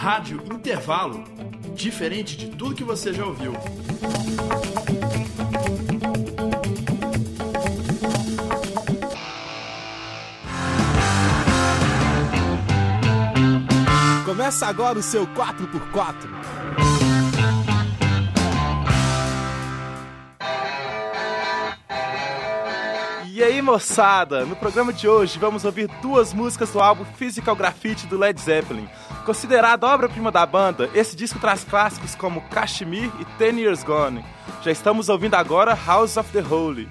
Rádio Intervalo, diferente de tudo que você já ouviu. Começa agora o seu 4x4. E aí, moçada? No programa de hoje vamos ouvir duas músicas do álbum Physical Graffiti do Led Zeppelin. Considerado obra-prima da banda, esse disco traz clássicos como Kashmir e Ten Years Gone. Já estamos ouvindo agora House of the Holy.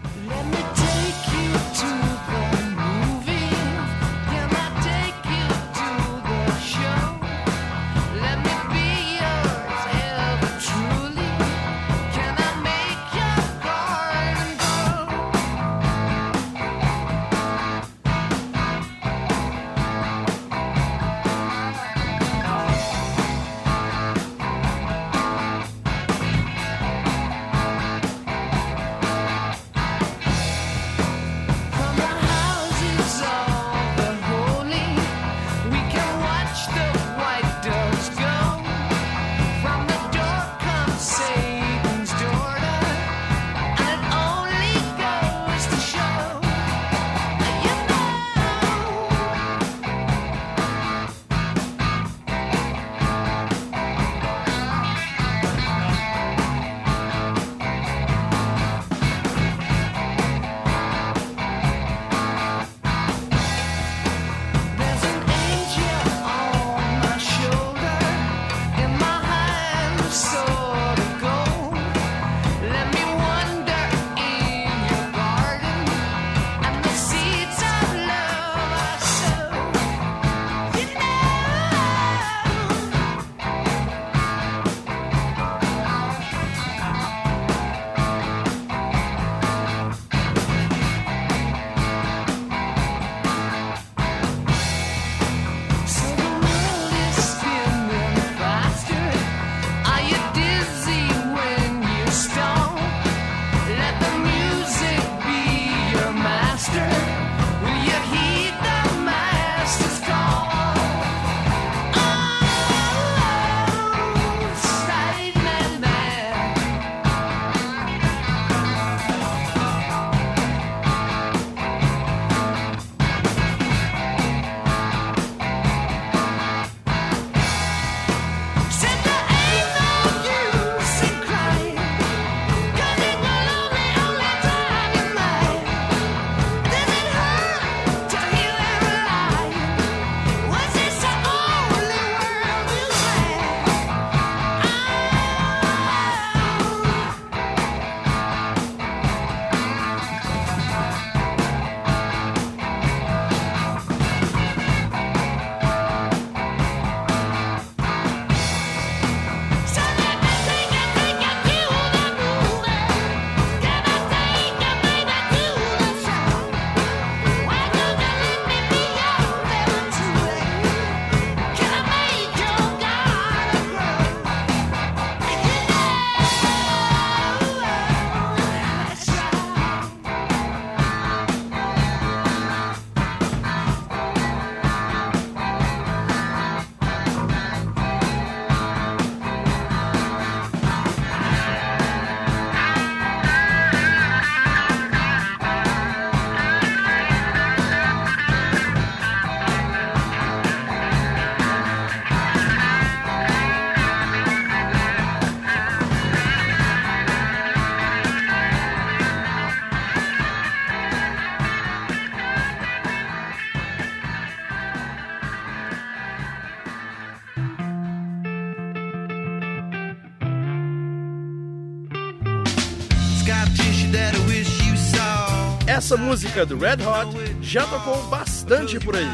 Essa música do Red Hot já tocou bastante por aí.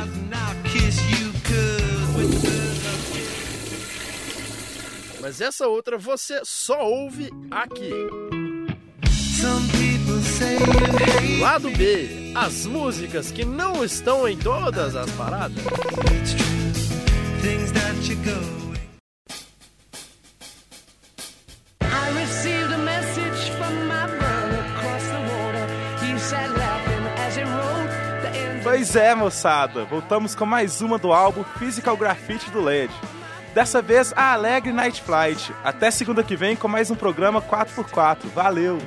Mas essa outra você só ouve aqui. Lado B, as músicas que não estão em todas as paradas. Pois é, moçada, voltamos com mais uma do álbum Physical Graffiti do LED. Dessa vez, a Alegre Night Flight. Até segunda que vem com mais um programa 4x4. Valeu!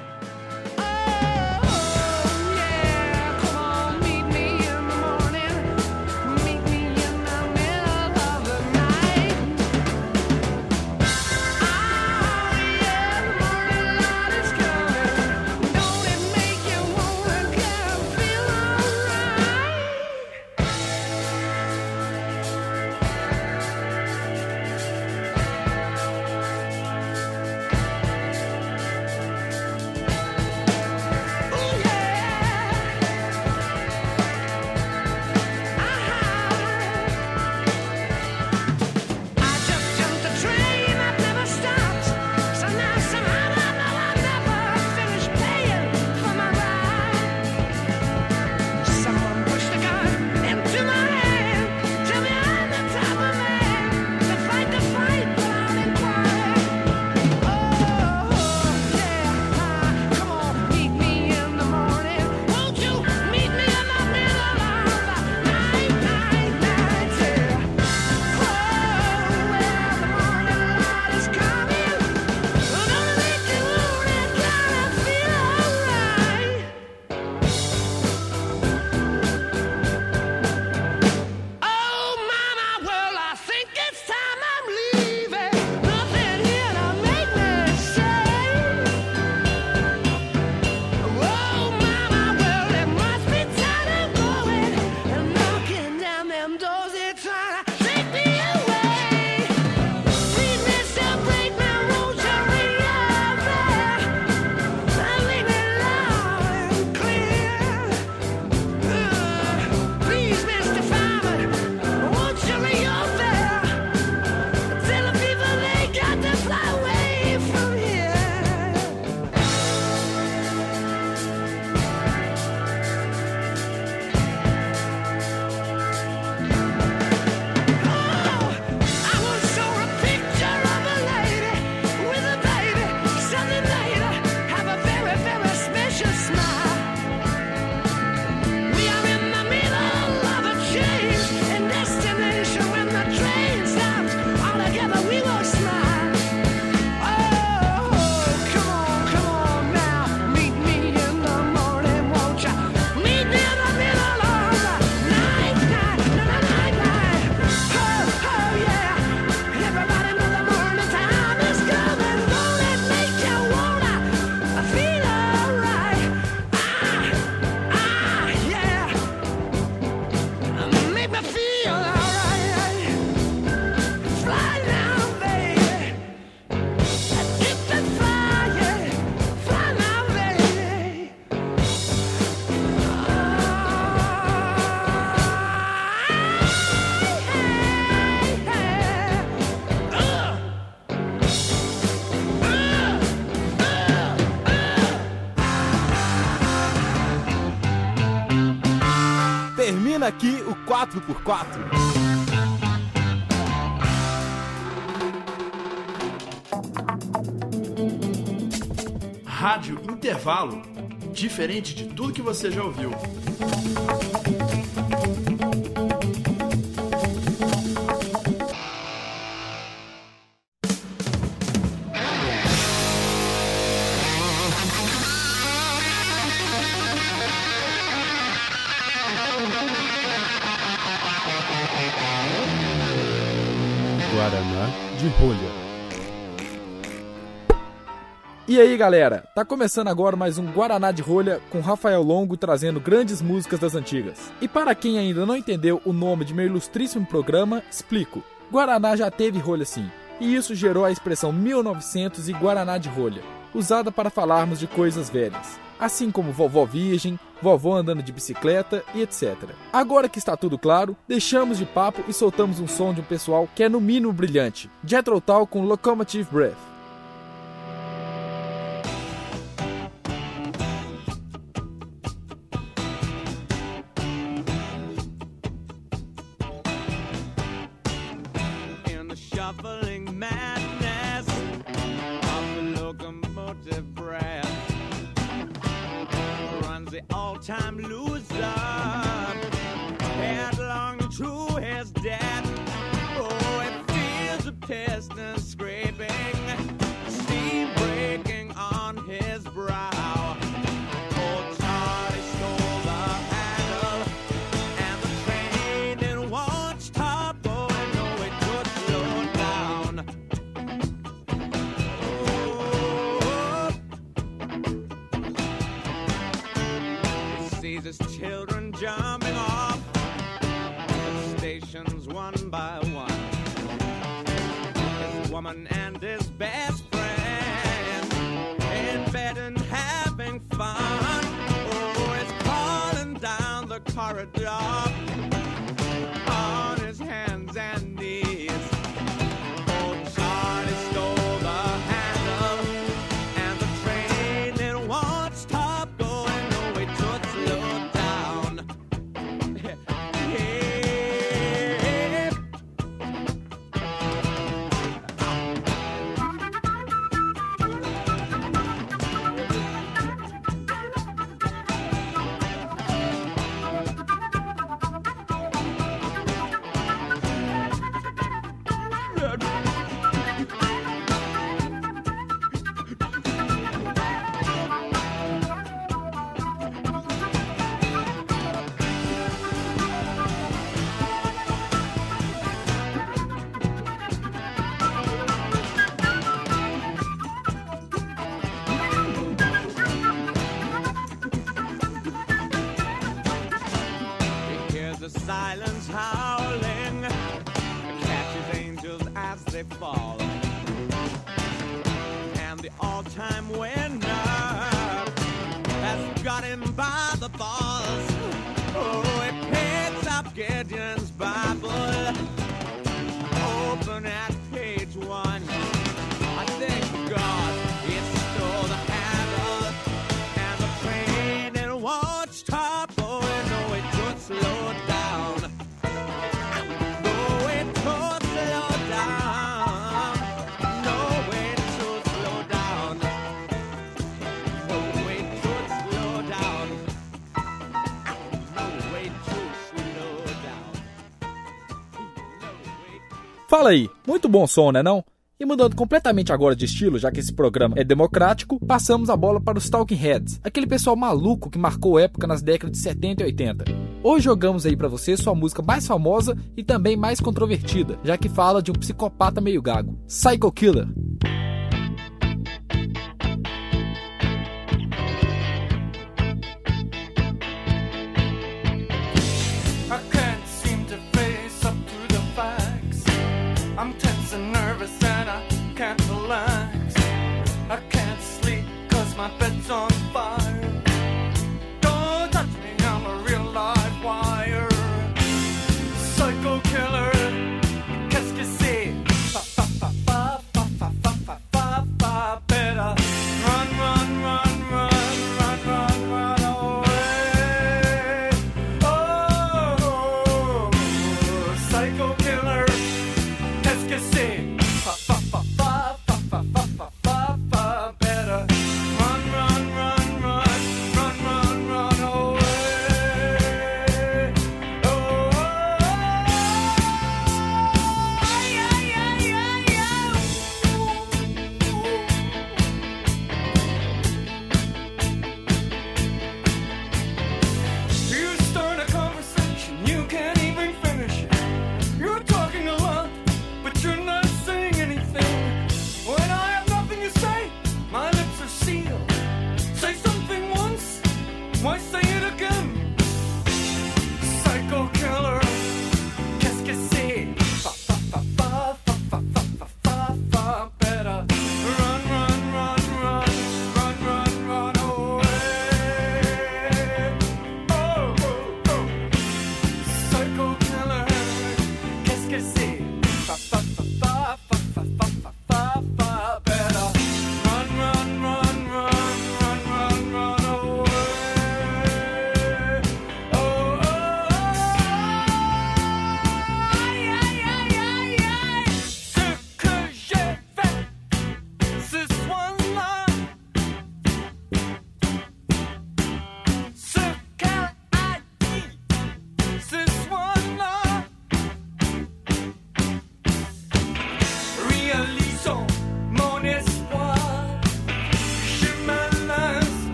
Aqui o 4x4. Rádio Intervalo. Diferente de tudo que você já ouviu. E aí galera, tá começando agora mais um Guaraná de Rolha com Rafael Longo trazendo grandes músicas das antigas. E para quem ainda não entendeu o nome de meu ilustríssimo programa, explico. Guaraná já teve rolha sim, e isso gerou a expressão 1900 e Guaraná de Rolha, usada para falarmos de coisas velhas, assim como vovó virgem, vovó andando de bicicleta e etc. Agora que está tudo claro, deixamos de papo e soltamos um som de um pessoal que é no mínimo brilhante, Jethro Tull com Locomotive Breath. one by Fala aí, muito bom som, né não? E mudando completamente agora de estilo, já que esse programa é democrático, passamos a bola para os Talking Heads, aquele pessoal maluco que marcou época nas décadas de 70 e 80. Hoje jogamos aí para você sua música mais famosa e também mais controvertida, já que fala de um psicopata meio gago, Psycho Killer.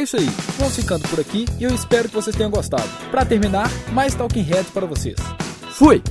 É isso aí, vamos ficando por aqui e eu espero que vocês tenham gostado. Para terminar, mais Talking Heads para vocês. Fui!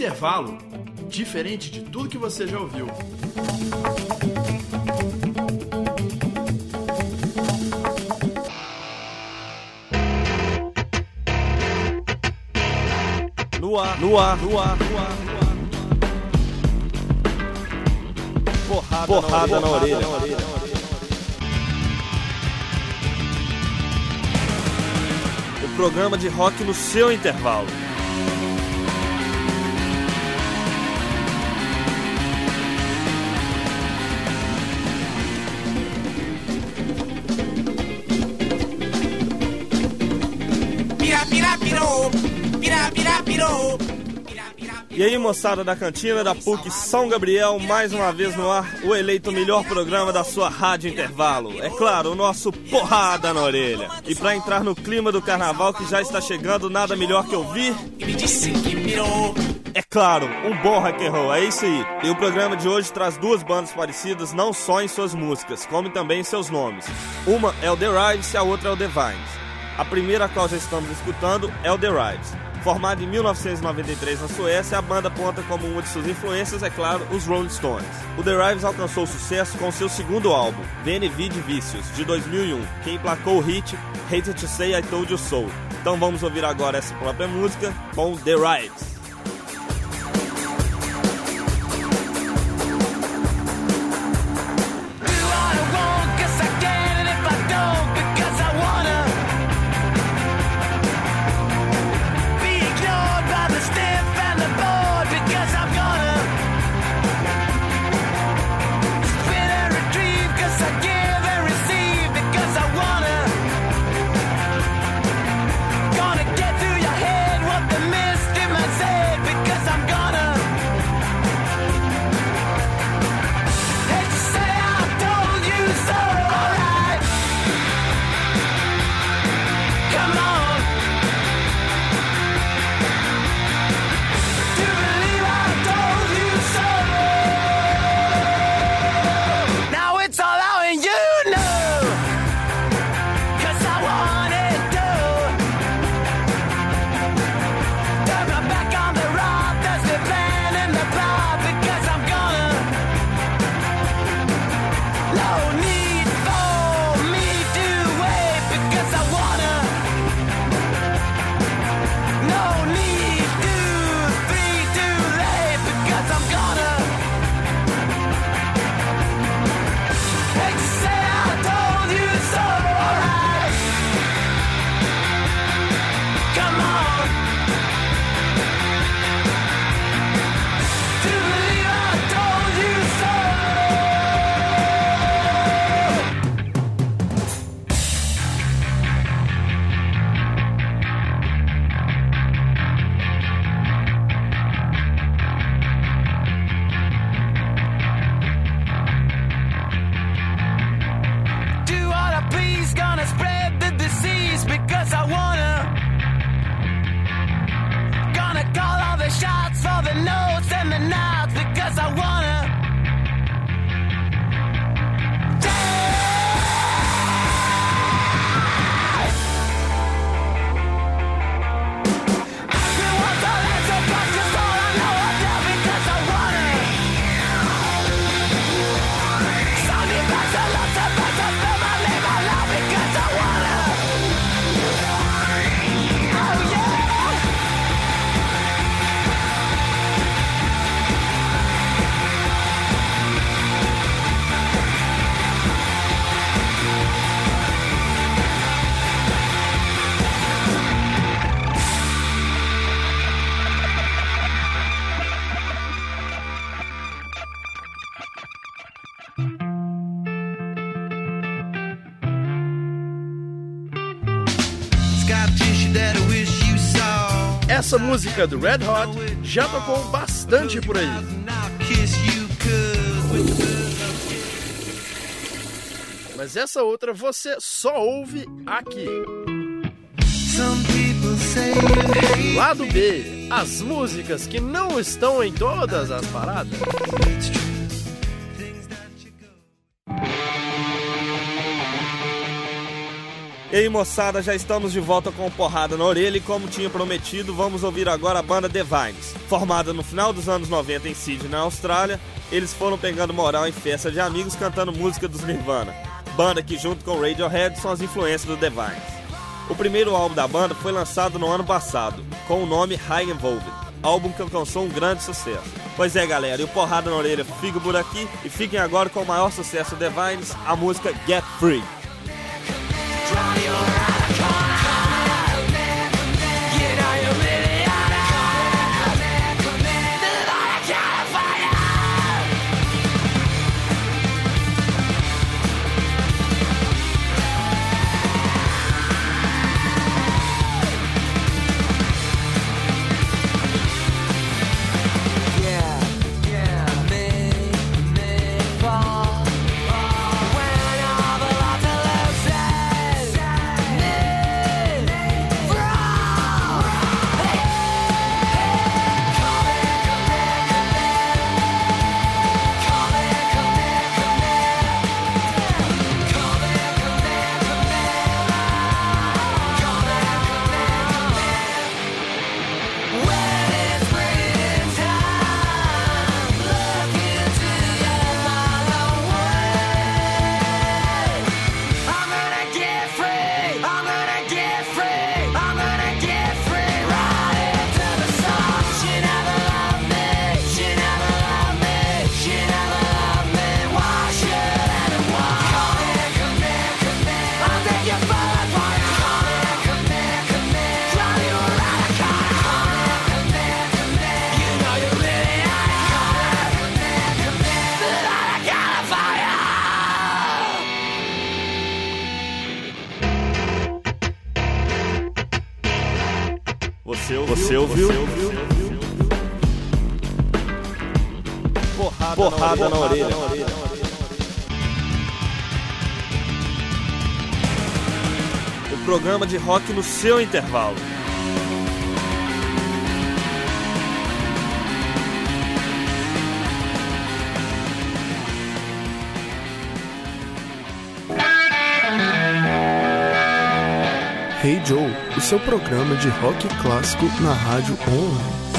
Intervalo. Diferente de tudo que você já ouviu. No ar, no ar, no ar, no ar. Porrada, Porrada na, orelha. O programa de rock no seu intervalo. E aí, moçada da cantina da PUC São Gabriel, mais uma vez no ar, o eleito melhor programa da sua rádio intervalo. É claro, o nosso Porrada na Orelha. E pra entrar no clima do carnaval que já está chegando, nada melhor que ouvir. É claro, um bom rock and roll, é isso aí. E o programa de hoje traz duas bandas parecidas não só em suas músicas, como também em seus nomes. Uma é o The Rives e a outra é o The Vines. A primeira a qual já estamos escutando é o The Rives. Formada em 1993 na Suécia, a banda conta como uma de suas influências, é claro, os Rolling Stones. O The Rives alcançou sucesso com seu segundo álbum, VNV de Vícios, de 2001, que emplacou o hit Hate to Say I Told You So. Então vamos ouvir agora essa própria música com The Rives. Essa música do Red Hot já tocou bastante por aí. Mas essa outra você só ouve aqui. Lado B, as músicas que não estão em todas as paradas. Aí, moçada, já estamos de volta com o Porrada na Orelha e como tinha prometido, vamos ouvir agora a banda The Vines. Formada no final dos anos 90 em Sydney, na Austrália, eles foram pegando moral em festa de amigos cantando música dos Nirvana. Banda que junto com Radiohead são as influências do The Vines. O primeiro álbum da banda foi lançado no ano passado, com o nome High Evolved, álbum que alcançou um grande sucesso. Pois é, galera, e o Porrada na Orelha fica por aqui e fiquem agora com o maior sucesso do The Vines, a música Get Free. I'm de rock no seu intervalo. Hey Joe, o seu programa de rock clássico na rádio online.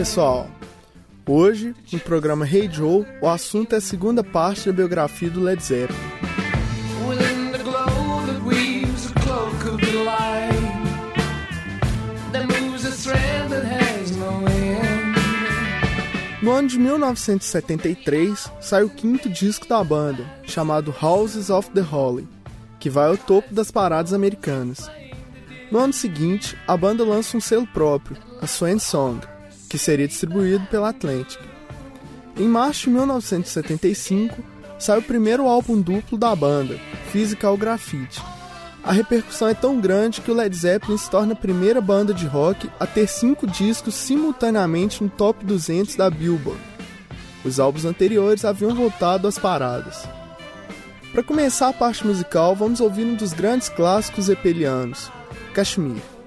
pessoal! Hoje, no programa Hey Joe, o assunto é a segunda parte da biografia do Led Zeppelin. No ano de 1973, sai o quinto disco da banda, chamado Houses of the Holy, que vai ao topo das paradas americanas. No ano seguinte, a banda lança um selo próprio, a Swan Song, que seria distribuído pela Atlantic. Em março de 1975, sai o primeiro álbum duplo da banda, Physical Graffiti. A repercussão é tão grande que o Led Zeppelin se torna a primeira banda de rock a ter cinco discos simultaneamente no top 200 da Billboard. Os álbuns anteriores haviam voltado às paradas. Para começar a parte musical, vamos ouvir um dos grandes clássicos epelianos, Kashmir.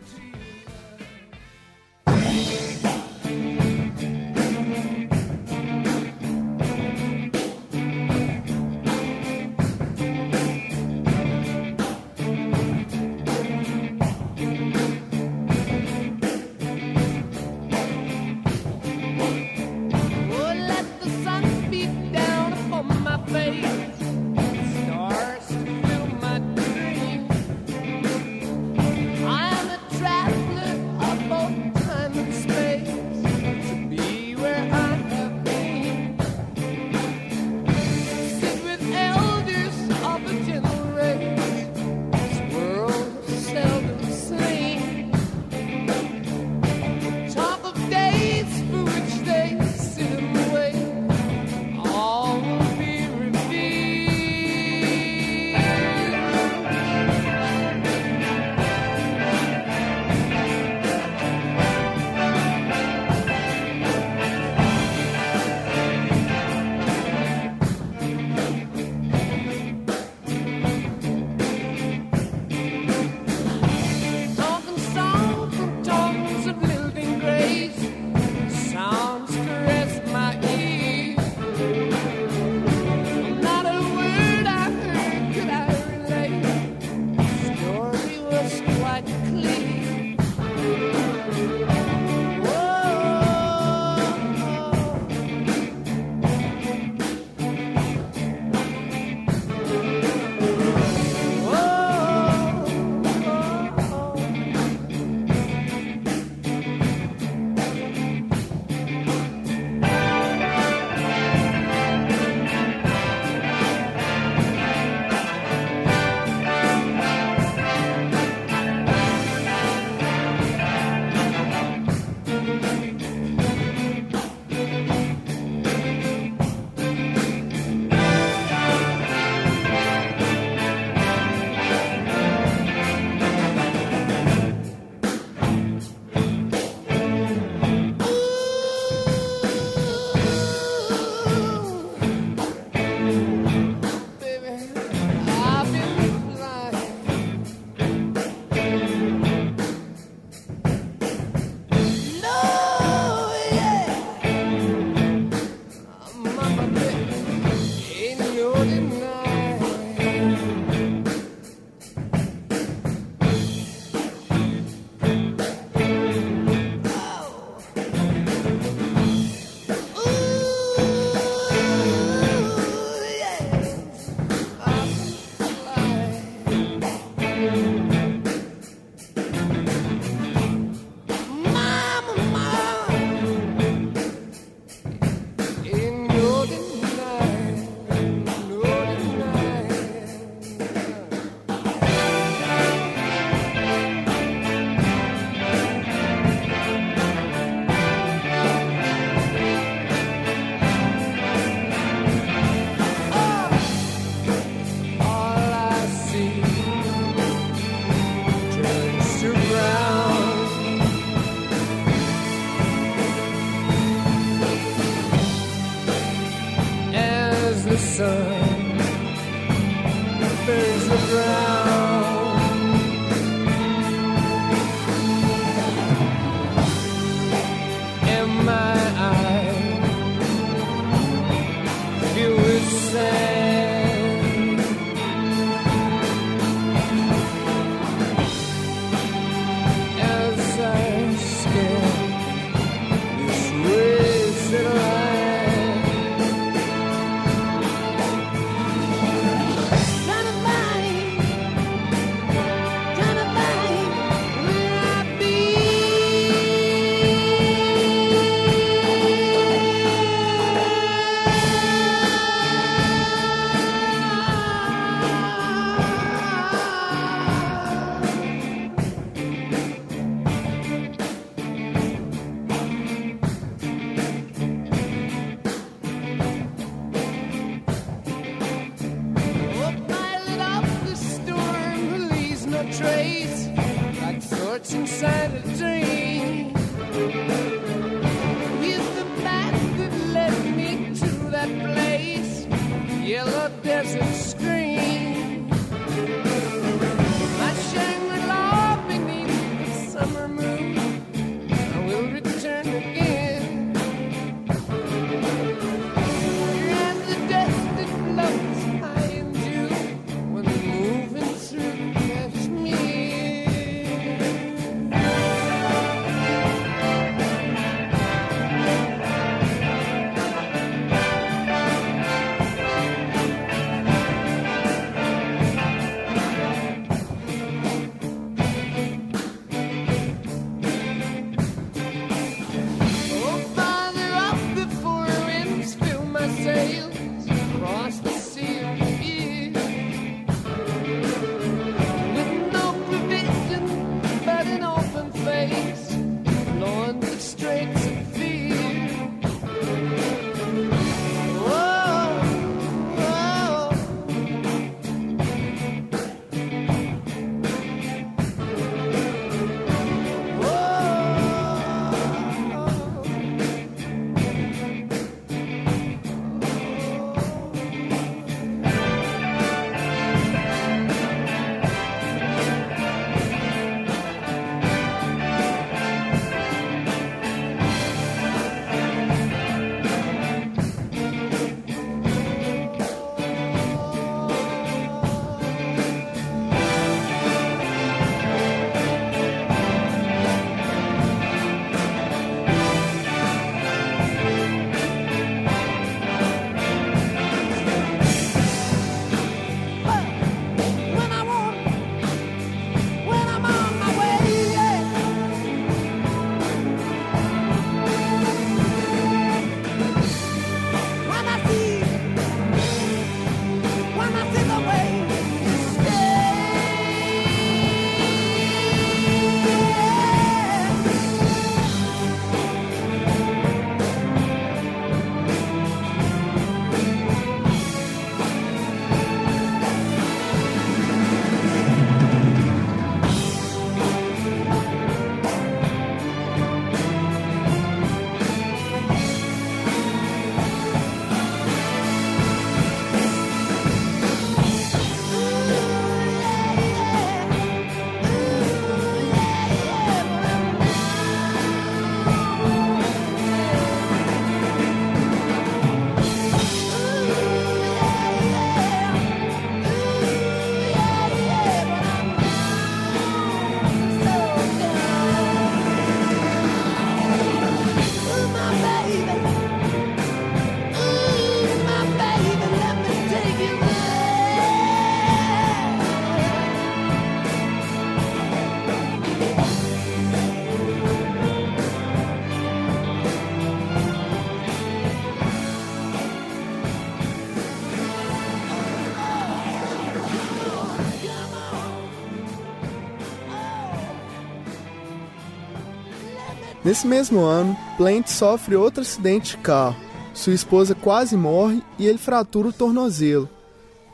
Nesse mesmo ano, Plant sofre outro acidente de carro. Sua esposa quase morre e ele fratura o tornozelo,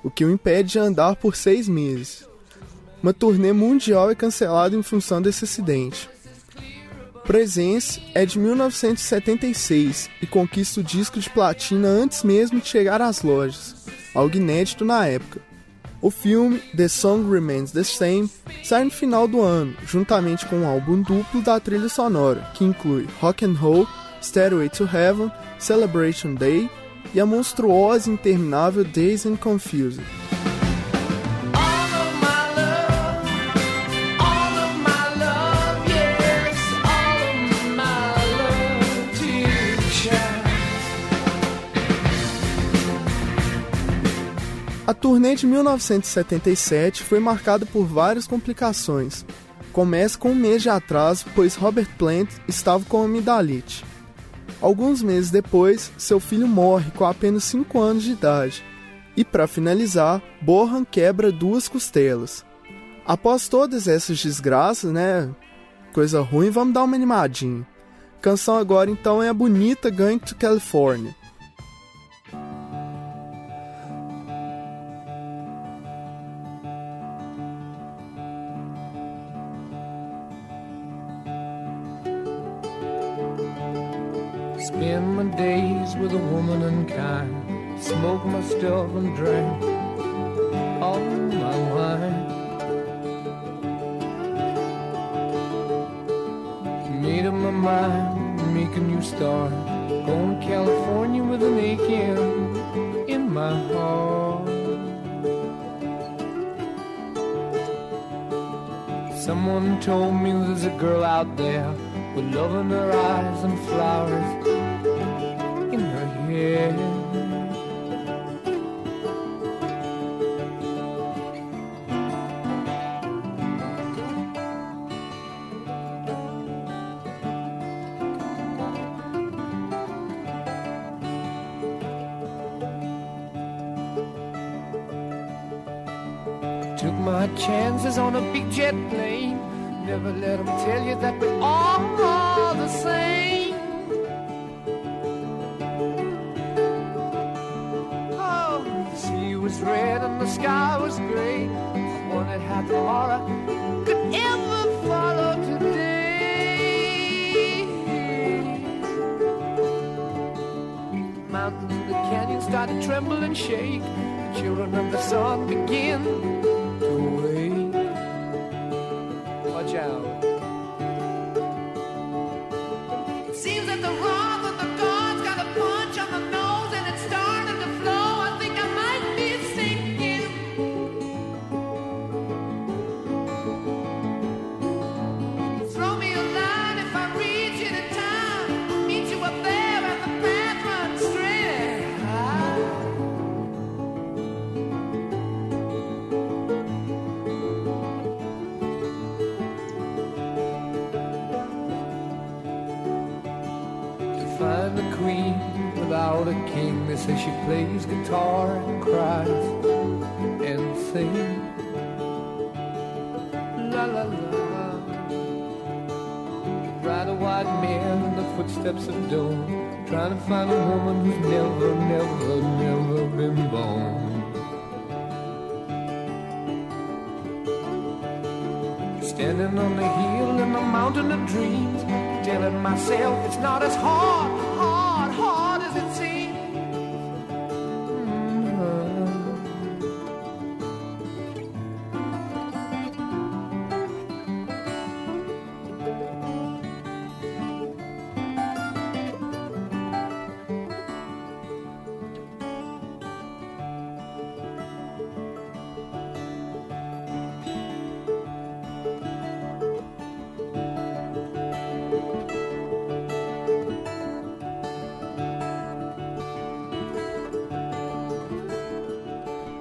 o que o impede de andar por seis meses. Uma turnê mundial é cancelada em função desse acidente. Presence é de 1976 e conquista o disco de platina antes mesmo de chegar às lojas, algo inédito na época. O filme The Song Remains the Same sai no final do ano, juntamente com um álbum duplo da trilha sonora, que inclui Rock and Roll, Stairway to Heaven, Celebration Day e a monstruosa e interminável Days and Confused. Turnê de 1977 foi marcada por várias complicações. Começa com um mês de atraso, pois Robert Plant estava com amidalite. Alguns meses depois, seu filho morre com apenas 5 anos de idade. E para finalizar, Bohan quebra duas costelas. Após todas essas desgraças, né? Coisa ruim, vamos dar uma animadinha. Canção agora então é a bonita Going to California.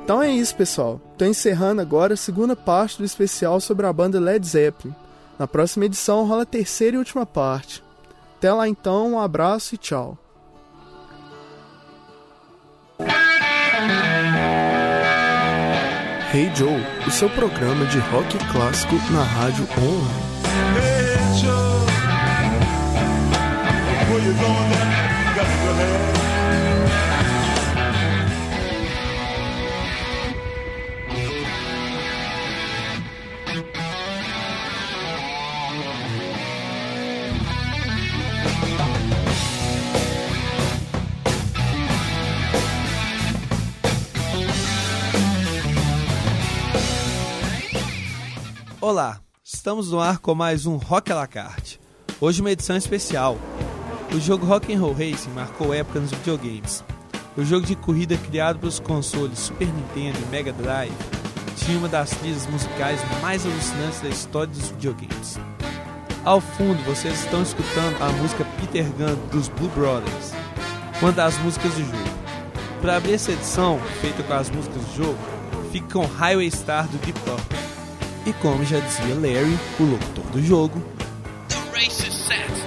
Então é isso, pessoal. Tô encerrando agora a segunda parte do especial sobre a banda Led Zeppelin. Na próxima edição rola a terceira e última parte. Até lá então, um abraço e tchau. Hey Joe, o seu programa de rock clássico na rádio online. Hey, Joe. Where you going now? Got to go Olá, estamos no ar com mais um Rock à la carte. Hoje uma edição especial. O jogo Rock'n'Roll Racing marcou época nos videogames. O jogo de corrida criado pelos consoles Super Nintendo e Mega Drive tinha uma das trilhas musicais mais alucinantes da história dos videogames. Ao fundo vocês estão escutando a música Peter Gunn dos Blue Brothers, uma das músicas do jogo. Para abrir essa edição, feita com as músicas do jogo, fica com Highway Star do Deep Purple. E como já dizia Larry, o locutor do jogo, The race is set,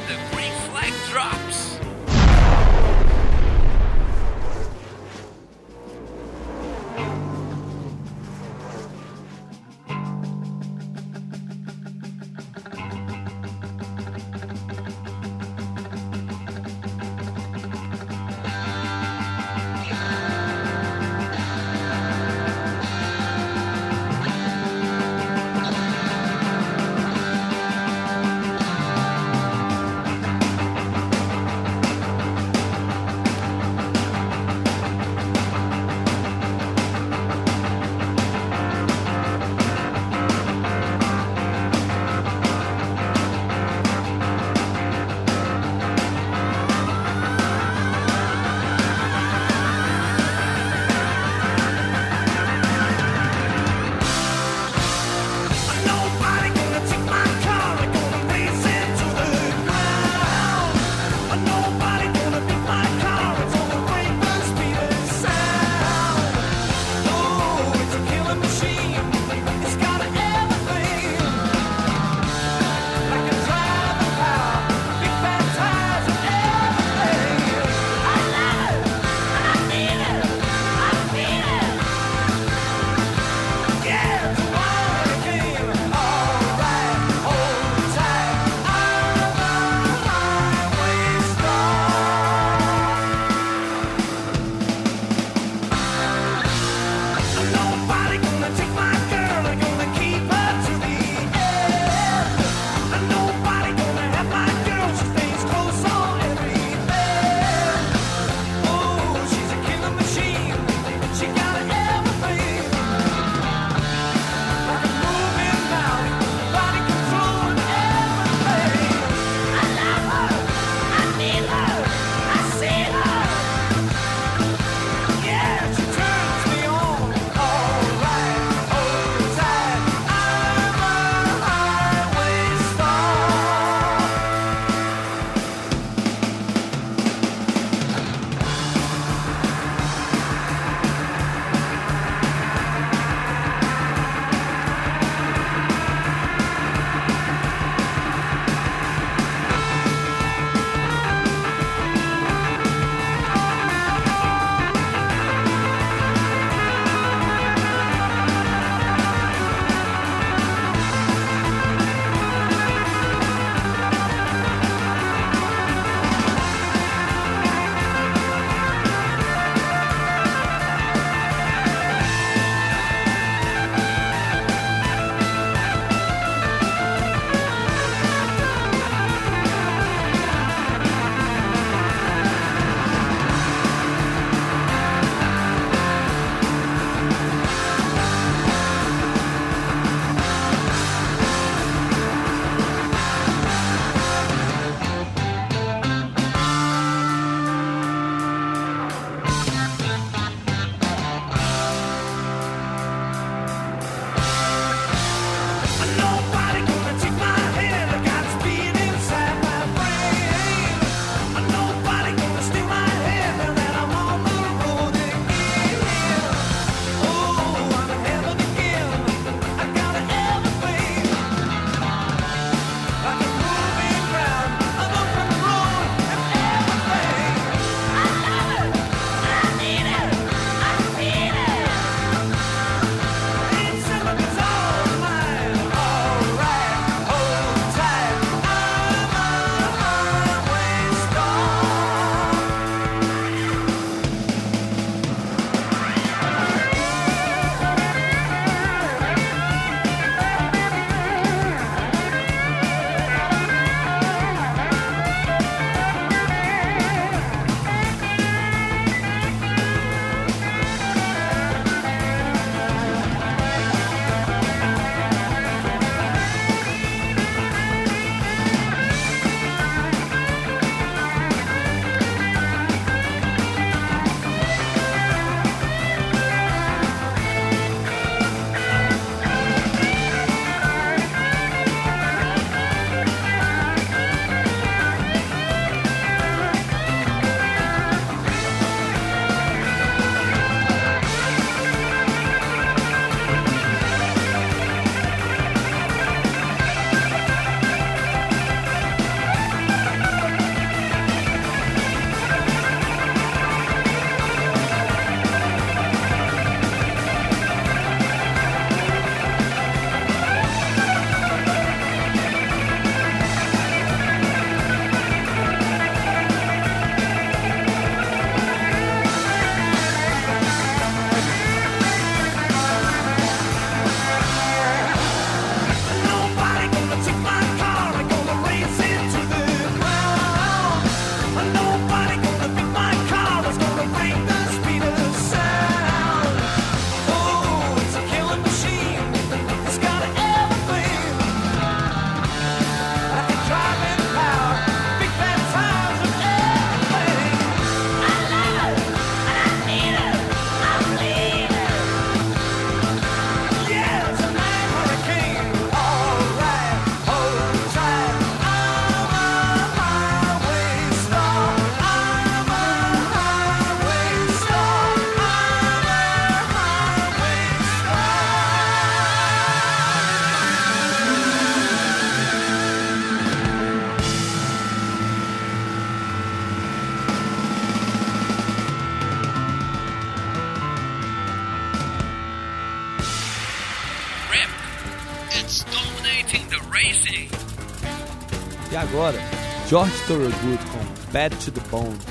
George Thorogood com Bad to the Bone.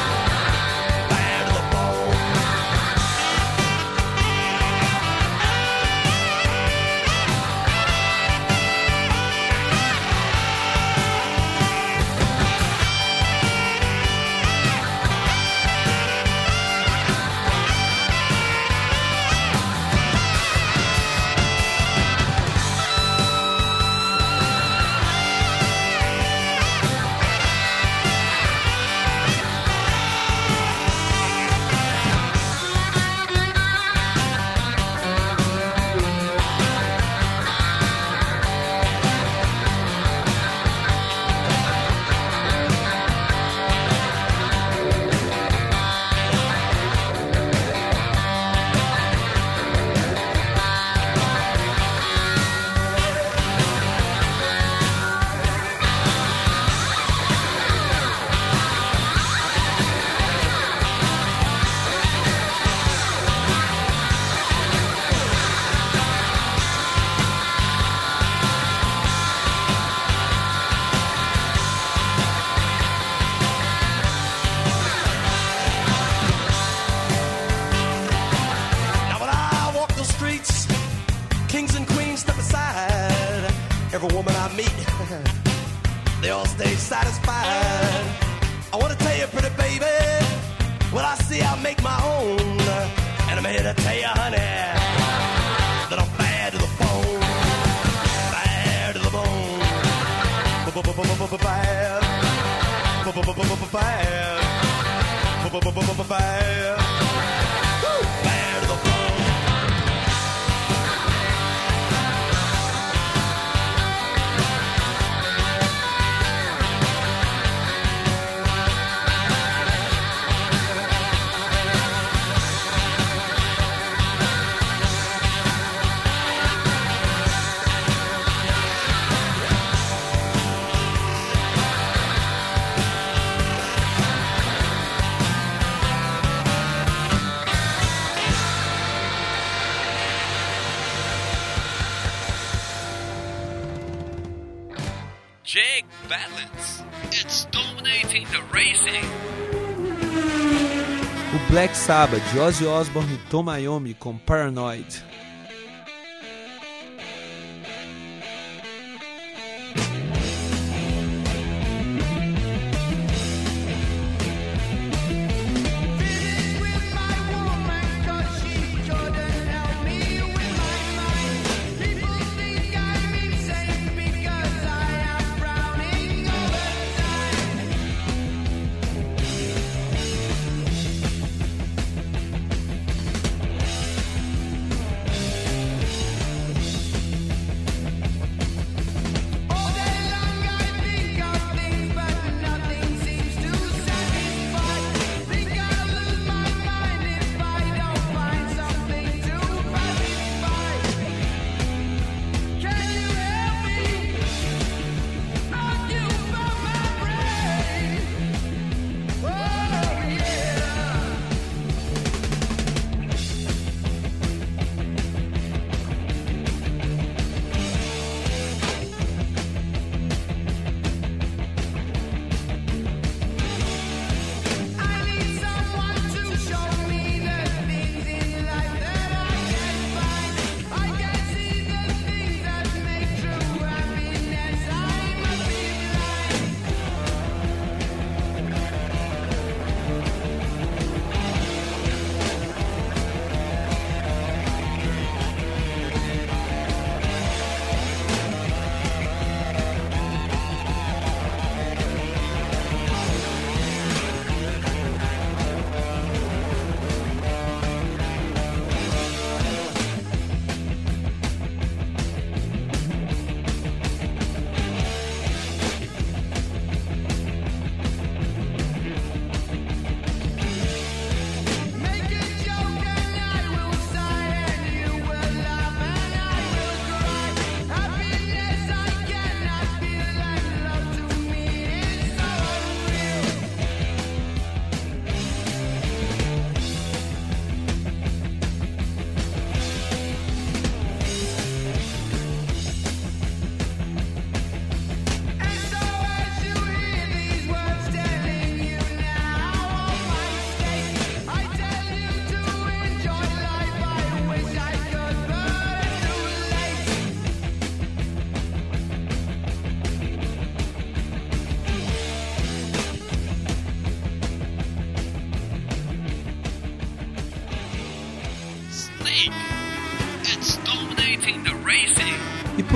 Saba de Ozzy Osbourne e Tom Iommi com Paranoid.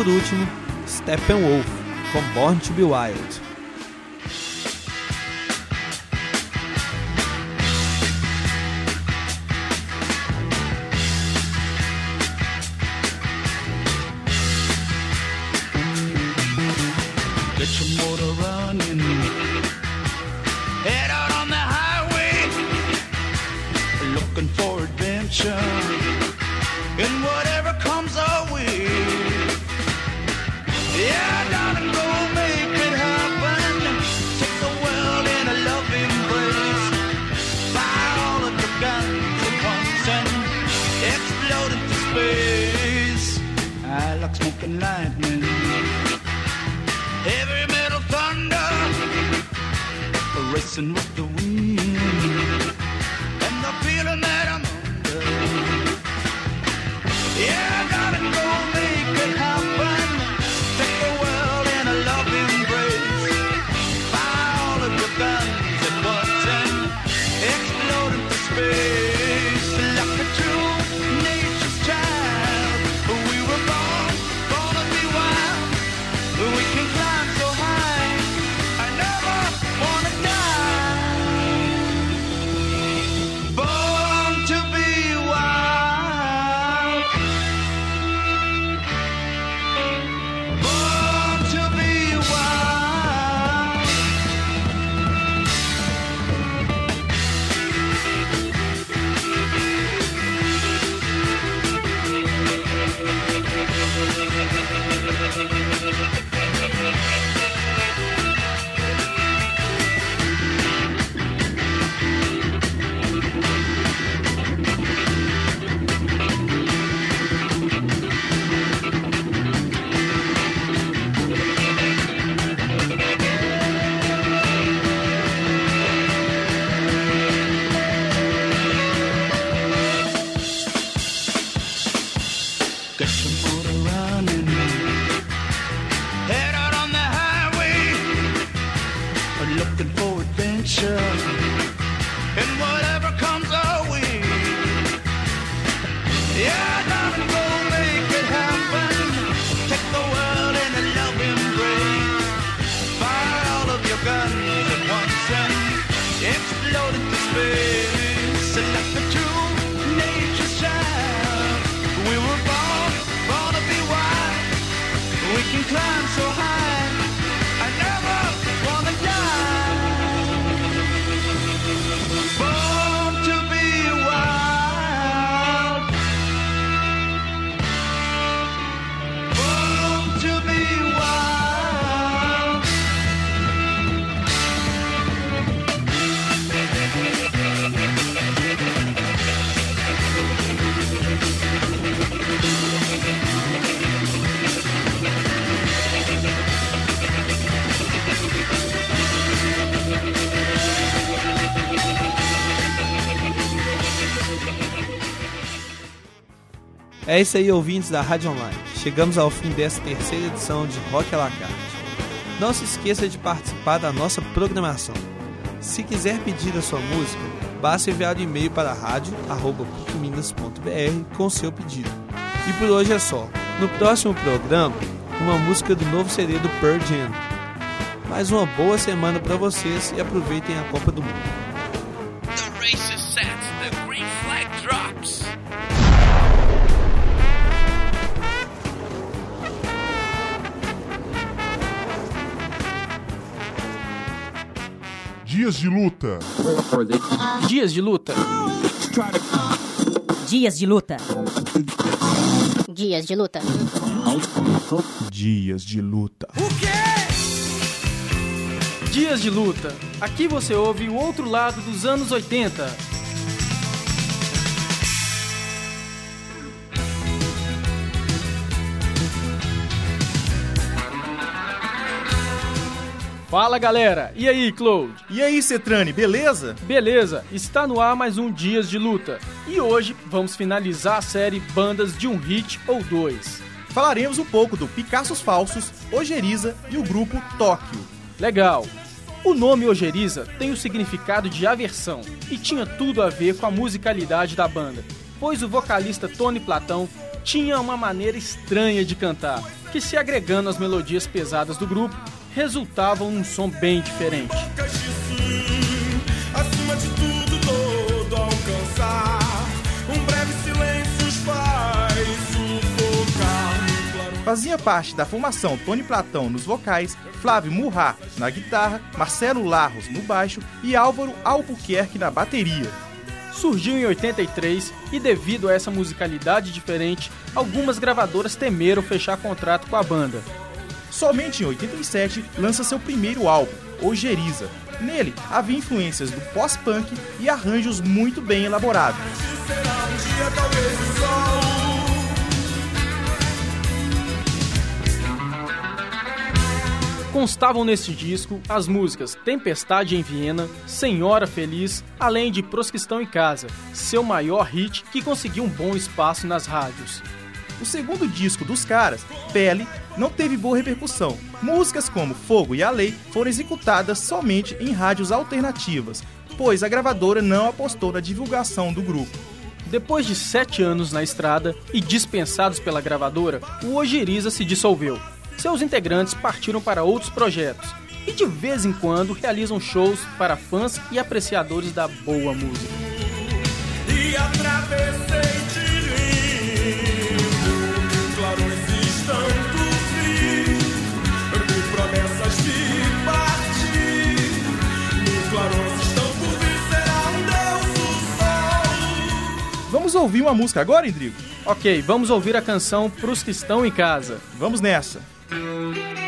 por último, Steppenwolf, com Born to be Wild. É isso aí, ouvintes da Rádio Online. Chegamos ao fim dessa terceira edição de Rock à la carte. Não se esqueça de participar da nossa programação. Se quiser pedir a sua música, basta enviar um e-mail para rádio.minas.br com seu pedido. E por hoje é só. No próximo programa, uma música do novo CD do Pearl Jam. Mais uma boa semana para vocês e aproveitem a Copa do Mundo. Dias de luta. Dias de luta. Dias de luta. Dias de luta. Dias de luta. Dias de luta. Aqui você ouve o outro lado dos anos 80. Fala galera, e aí Claude? E aí Cetrane, beleza? Beleza, está no ar mais um Dias de Luta. E hoje vamos finalizar a série Bandas de um Hit ou Dois. Falaremos um pouco do Picassos Falsos, Ojeriza e o grupo Tóquio. Legal. O nome Ojeriza tem o significado de aversão e tinha tudo a ver com a musicalidade da banda, pois o vocalista Tony Platão tinha uma maneira estranha de cantar, que se agregando às melodias pesadas do grupo, resultava num som bem diferente. Fazia parte da formação Tony Platão nos vocais, Flávio Murrá na guitarra, Marcelo Larros no baixo e Álvaro Albuquerque na bateria. Surgiu em 83 e, devido a essa musicalidade diferente, algumas gravadoras temeram fechar contrato com a banda. Somente em 87 lança seu primeiro álbum, Ojeriza. Nele havia influências do pós-punk e arranjos muito bem elaborados. Constavam neste disco as músicas Tempestade em Viena, Senhora Feliz, além de Proscristão em Casa, seu maior hit que conseguiu um bom espaço nas rádios. O segundo disco dos caras, Pele, não teve boa repercussão. Músicas como Fogo e a Lei foram executadas somente em rádios alternativas, pois a gravadora não apostou na divulgação do grupo. Depois de sete anos na estrada e dispensados pela gravadora, o Ojeriza se dissolveu. Seus integrantes partiram para outros projetos e de vez em quando realizam shows para fãs e apreciadores da boa música. Vamos ouvir uma música agora, Indrigo? Ok, vamos ouvir a canção Pros que estão em casa. Vamos nessa. Isso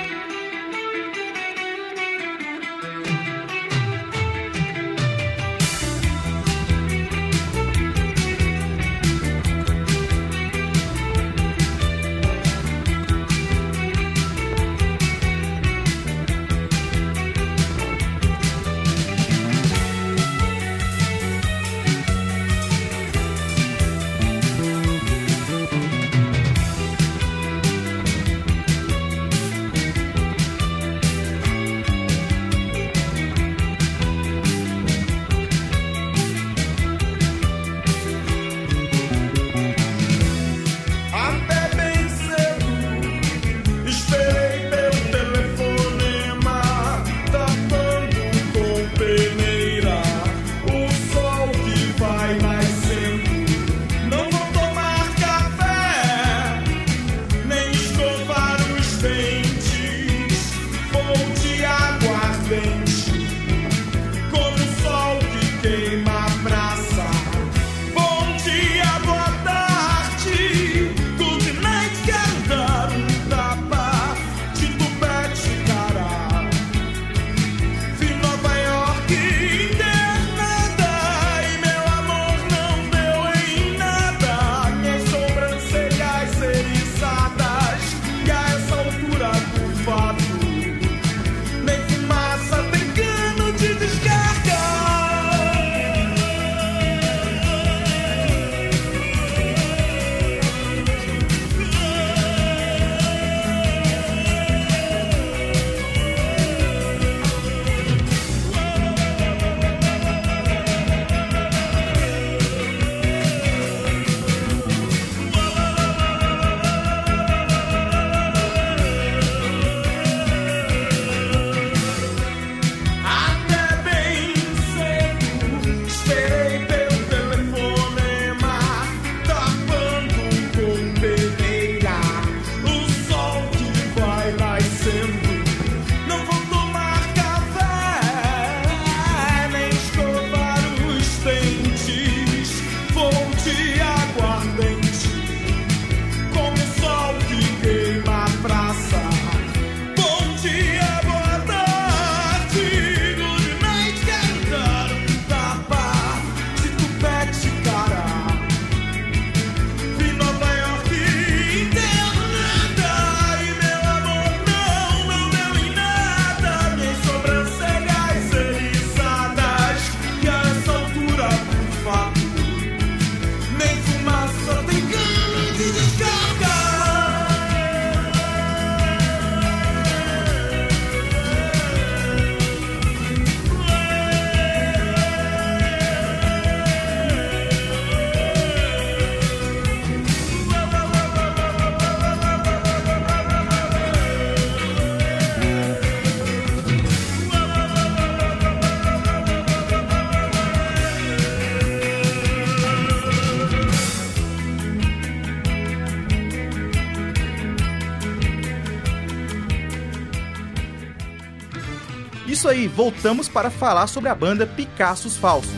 voltamos para falar sobre a banda Picassos Falsos.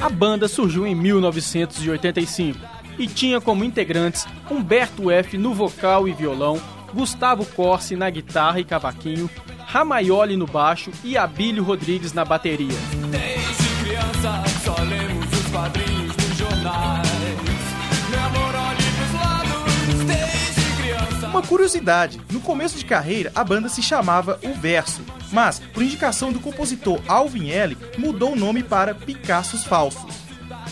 A banda surgiu em 1985 e tinha como integrantes Humberto F no vocal e violão, Gustavo Corsi na guitarra e cavaquinho, Ramaioli no baixo e Abílio Rodrigues na bateria. Desde criança só lemos os quadrinhos dos jornais. Meu amor, olhe pros lados. Desde criança. Uma curiosidade, no começo de carreira a banda se chamava O Verso, mas por indicação do compositor Alvin L, mudou o nome para Picassos Falsos.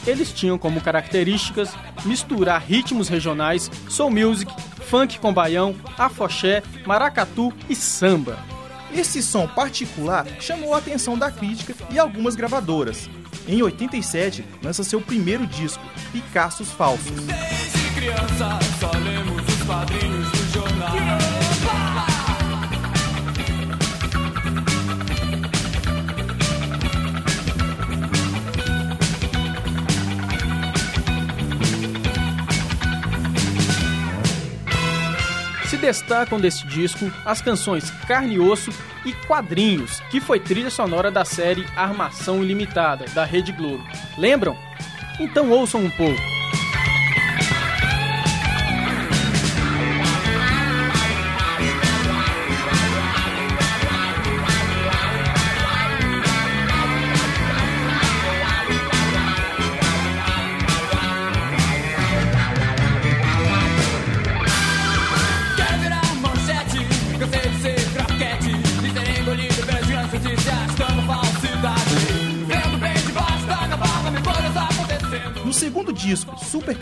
Eles tinham como características misturar ritmos regionais, soul music, funk com baião, afoxé, maracatu e samba. Esse som particular chamou a atenção da crítica e algumas gravadoras. Em 87, lança seu primeiro disco, Picassos Falsos. Desde criança só lemos os quadrinhos destacam desse disco as canções Carne e Osso e Quadrinhos, que foi trilha sonora da série Armação Ilimitada, da Rede Globo. Lembram? Então ouçam um pouco.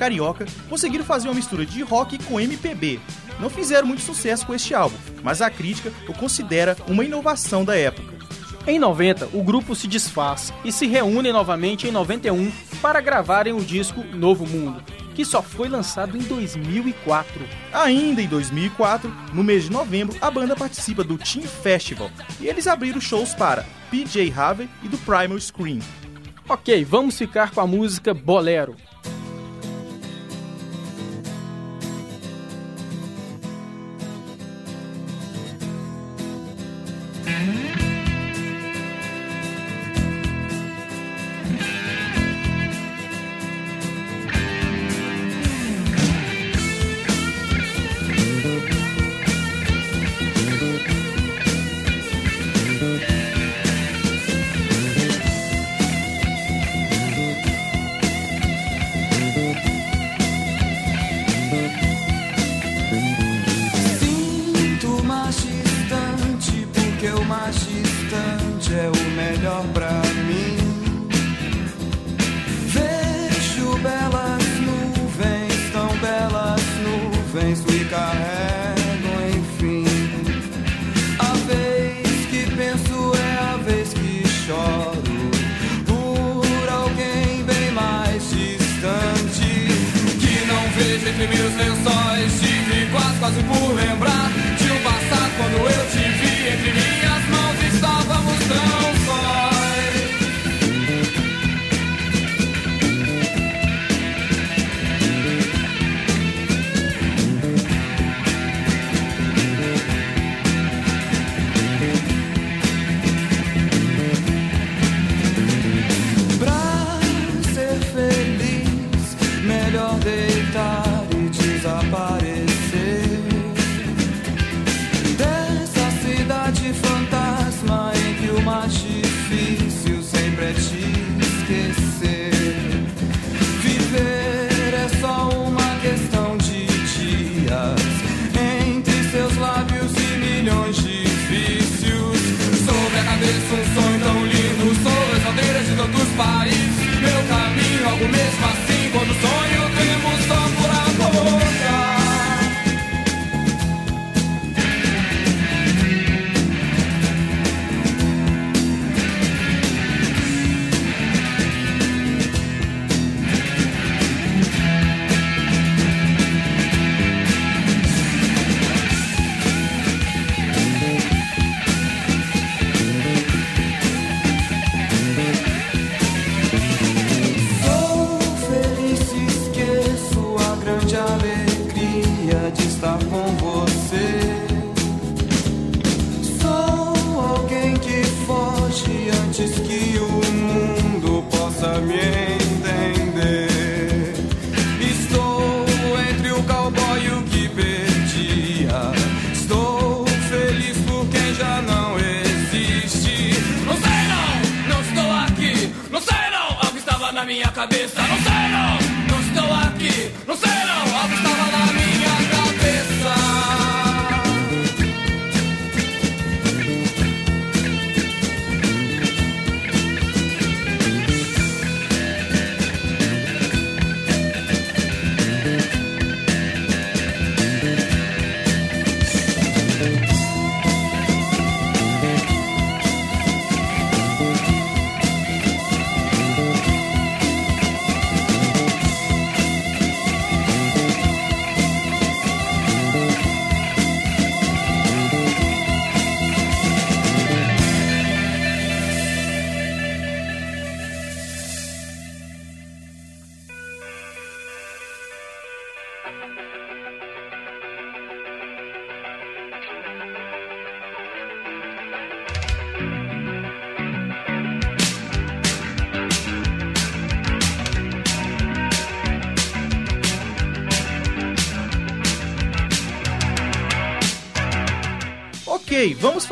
Carioca, conseguiram fazer uma mistura de rock com MPB. Não fizeram muito sucesso com este álbum, mas a crítica o considera uma inovação da época. Em 90, o grupo se desfaz e se reúne novamente em 91 para gravarem o disco Novo Mundo, que só foi lançado em 2004. Ainda em 2004, no mês de novembro, a banda participa do Team Festival e eles abriram shows para PJ Harvey e do Primal Scream. Ok, vamos ficar com a música Bolero. Mais distante é o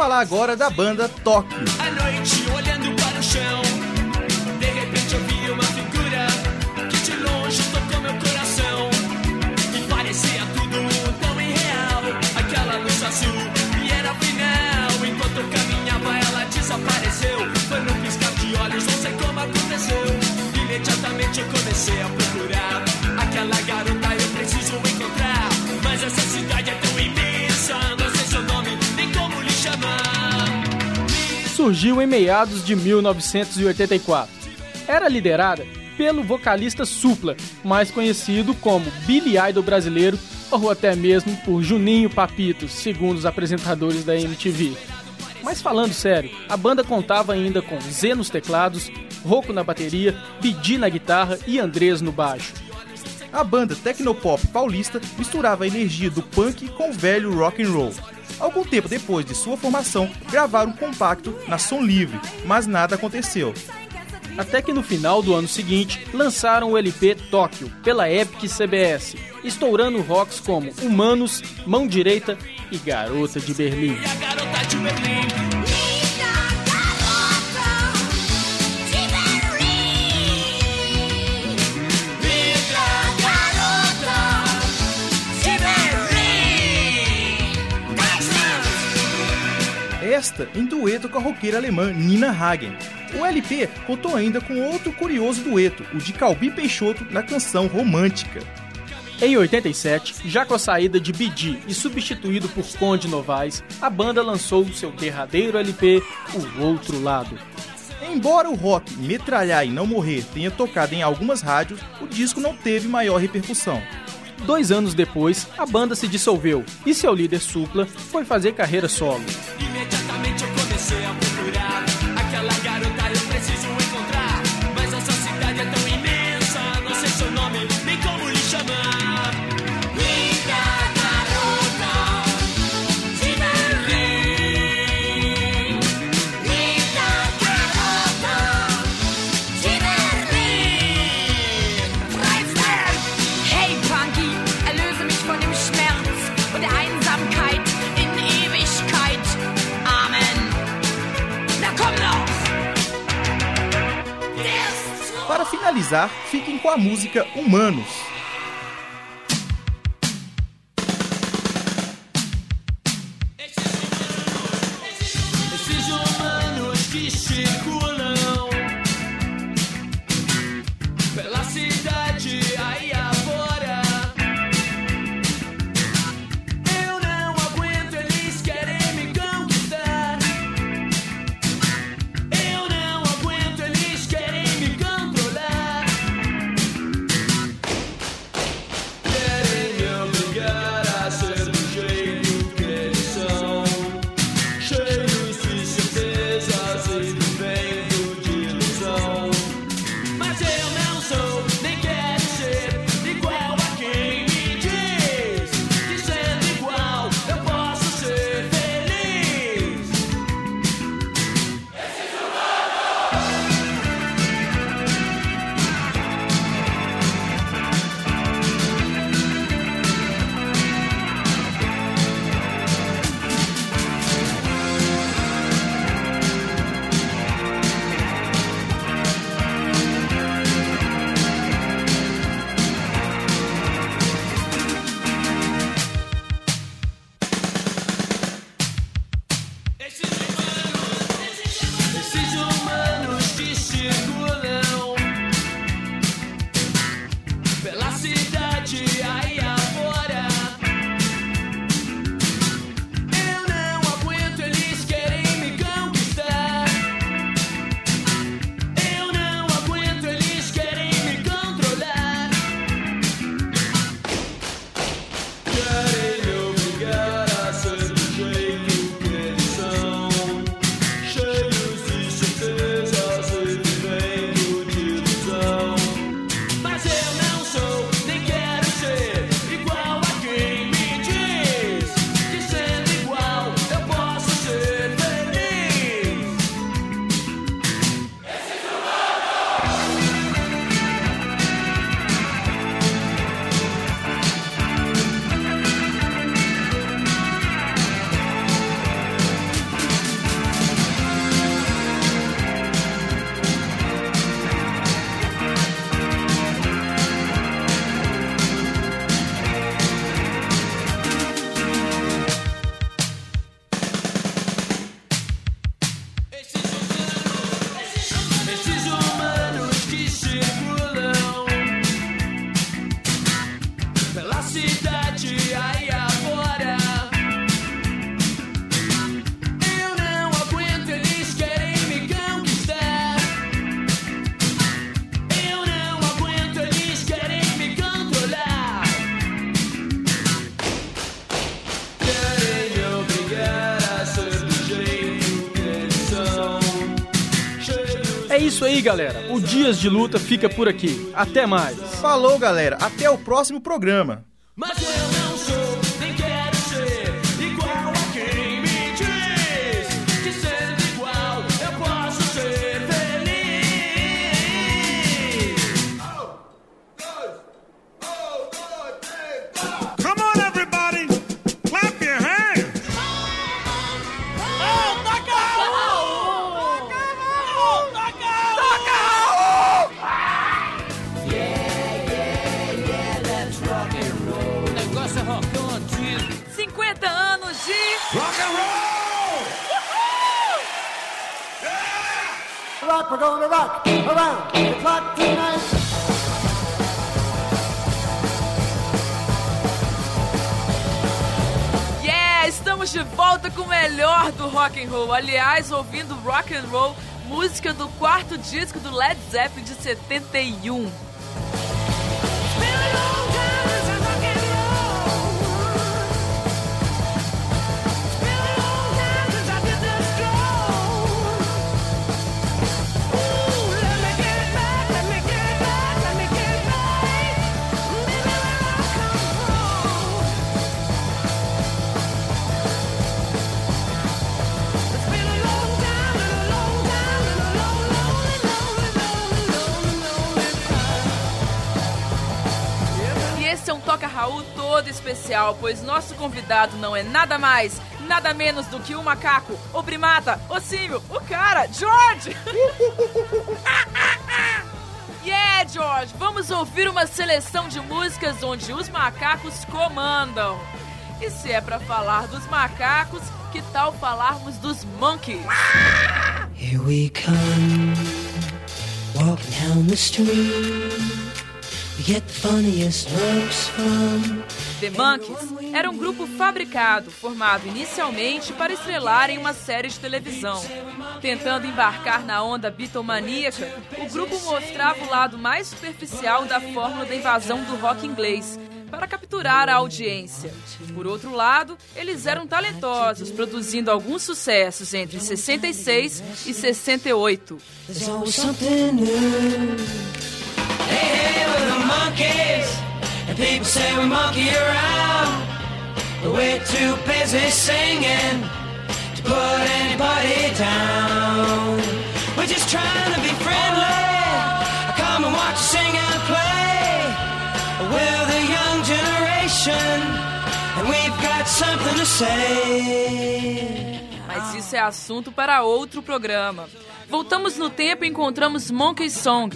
falar agora da banda Tóquio. Meados de 1984. Era liderada pelo vocalista Supla, mais conhecido como Billy Idol brasileiro ou até mesmo por Juninho Papito, segundo os apresentadores da MTV. Mas falando sério, a banda contava ainda com Z nos teclados, Rocco na bateria, Bidi na guitarra e Andrés no baixo. A banda Tecnopop paulista misturava a energia do punk com o velho rock and roll. Algum tempo depois de sua formação, gravaram um compacto na Som Livre, mas nada aconteceu. Até que no final do ano seguinte, lançaram o LP Tóquio, pela Epic CBS, estourando rocks como Humanos, Mão Direita e Garota de Berlim. Esta em dueto com a roqueira alemã Nina Hagen. O LP contou ainda com outro curioso dueto, o de Calbi Peixoto na canção Romântica. Em 87, já com a saída de Bidi e substituído por Conde Novaes, a banda lançou seu derradeiro LP, O Outro Lado. Embora o rock Metralhar e Não Morrer tenha tocado em algumas rádios, o disco não teve maior repercussão. Dois anos depois, a banda se dissolveu e seu líder Supla foi fazer carreira solo. Imediatamente eu comecei a procurar finalizar, fiquem com a música Humanos. Aí, galera. O Dias de Luta fica por aqui. Até mais. Falou, galera. Até o próximo programa. And roll, música do quarto disco do Led Zeppelin de 71. Especial, pois nosso convidado não é nada mais, nada menos do que o macaco, o primata, o símio, o cara, George! yeah, George! Vamos ouvir uma seleção de músicas onde os macacos comandam. E se é pra falar dos macacos, que tal falarmos dos monkeys? Here we come, walking down the street. We get the funniest looks from. The Monkees era um grupo fabricado, formado inicialmente para estrelar em uma série de televisão. Tentando embarcar na onda bitomaníaca, o grupo mostrava o lado mais superficial da fórmula da invasão do rock inglês, para capturar a audiência. Por outro lado, eles eram talentosos, produzindo alguns sucessos entre 66 e 68. There's And people say we monkey around. But we're too busy singing to put anybody down. We're just trying to be friendly. Come and watch us sing and play. We're the young generation. And we've got something to say. Mas isso é assunto para outro programa. Voltamos no tempo e encontramos Monkey Song,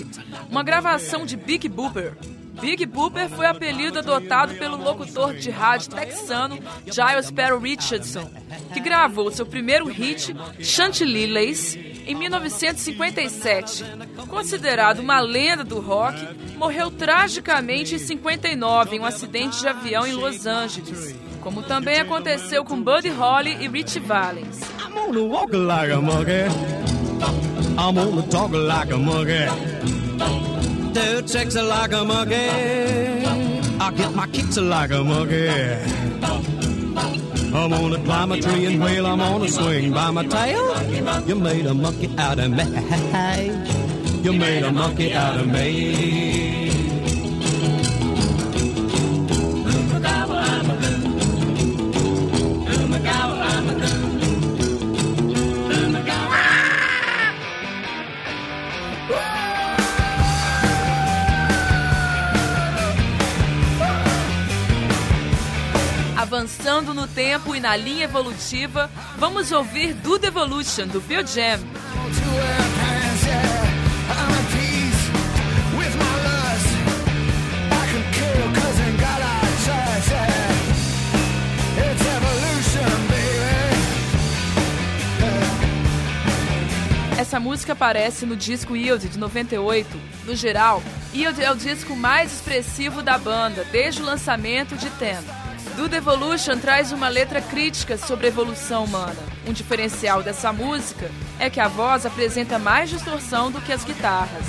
uma gravação de Big Booper. Big Booper foi apelido adotado pelo locutor de rádio texano Giles Perry Richardson, que gravou seu primeiro hit, Chantilly Lace, em 1957. Considerado uma lenda do rock, morreu tragicamente em 59 em um acidente de avião em Los Angeles, como também aconteceu com Buddy Holly e Richie Valens. I'm Do tricks like a monkey. I get my kicks like a monkey. I'm gonna climb a tree and wail. I'm gonna swing by my tail. You made a monkey out of me. You made a monkey out of me. Avançando no tempo e na linha evolutiva, vamos ouvir Do The Evolution, do Pearl Jam. Essa música aparece no disco Yield de 98. No geral, Yield é o disco mais expressivo da banda desde o lançamento de Ten. Do The Evolution traz uma letra crítica sobre a evolução humana. Um diferencial dessa música é que a voz apresenta mais distorção do que as guitarras.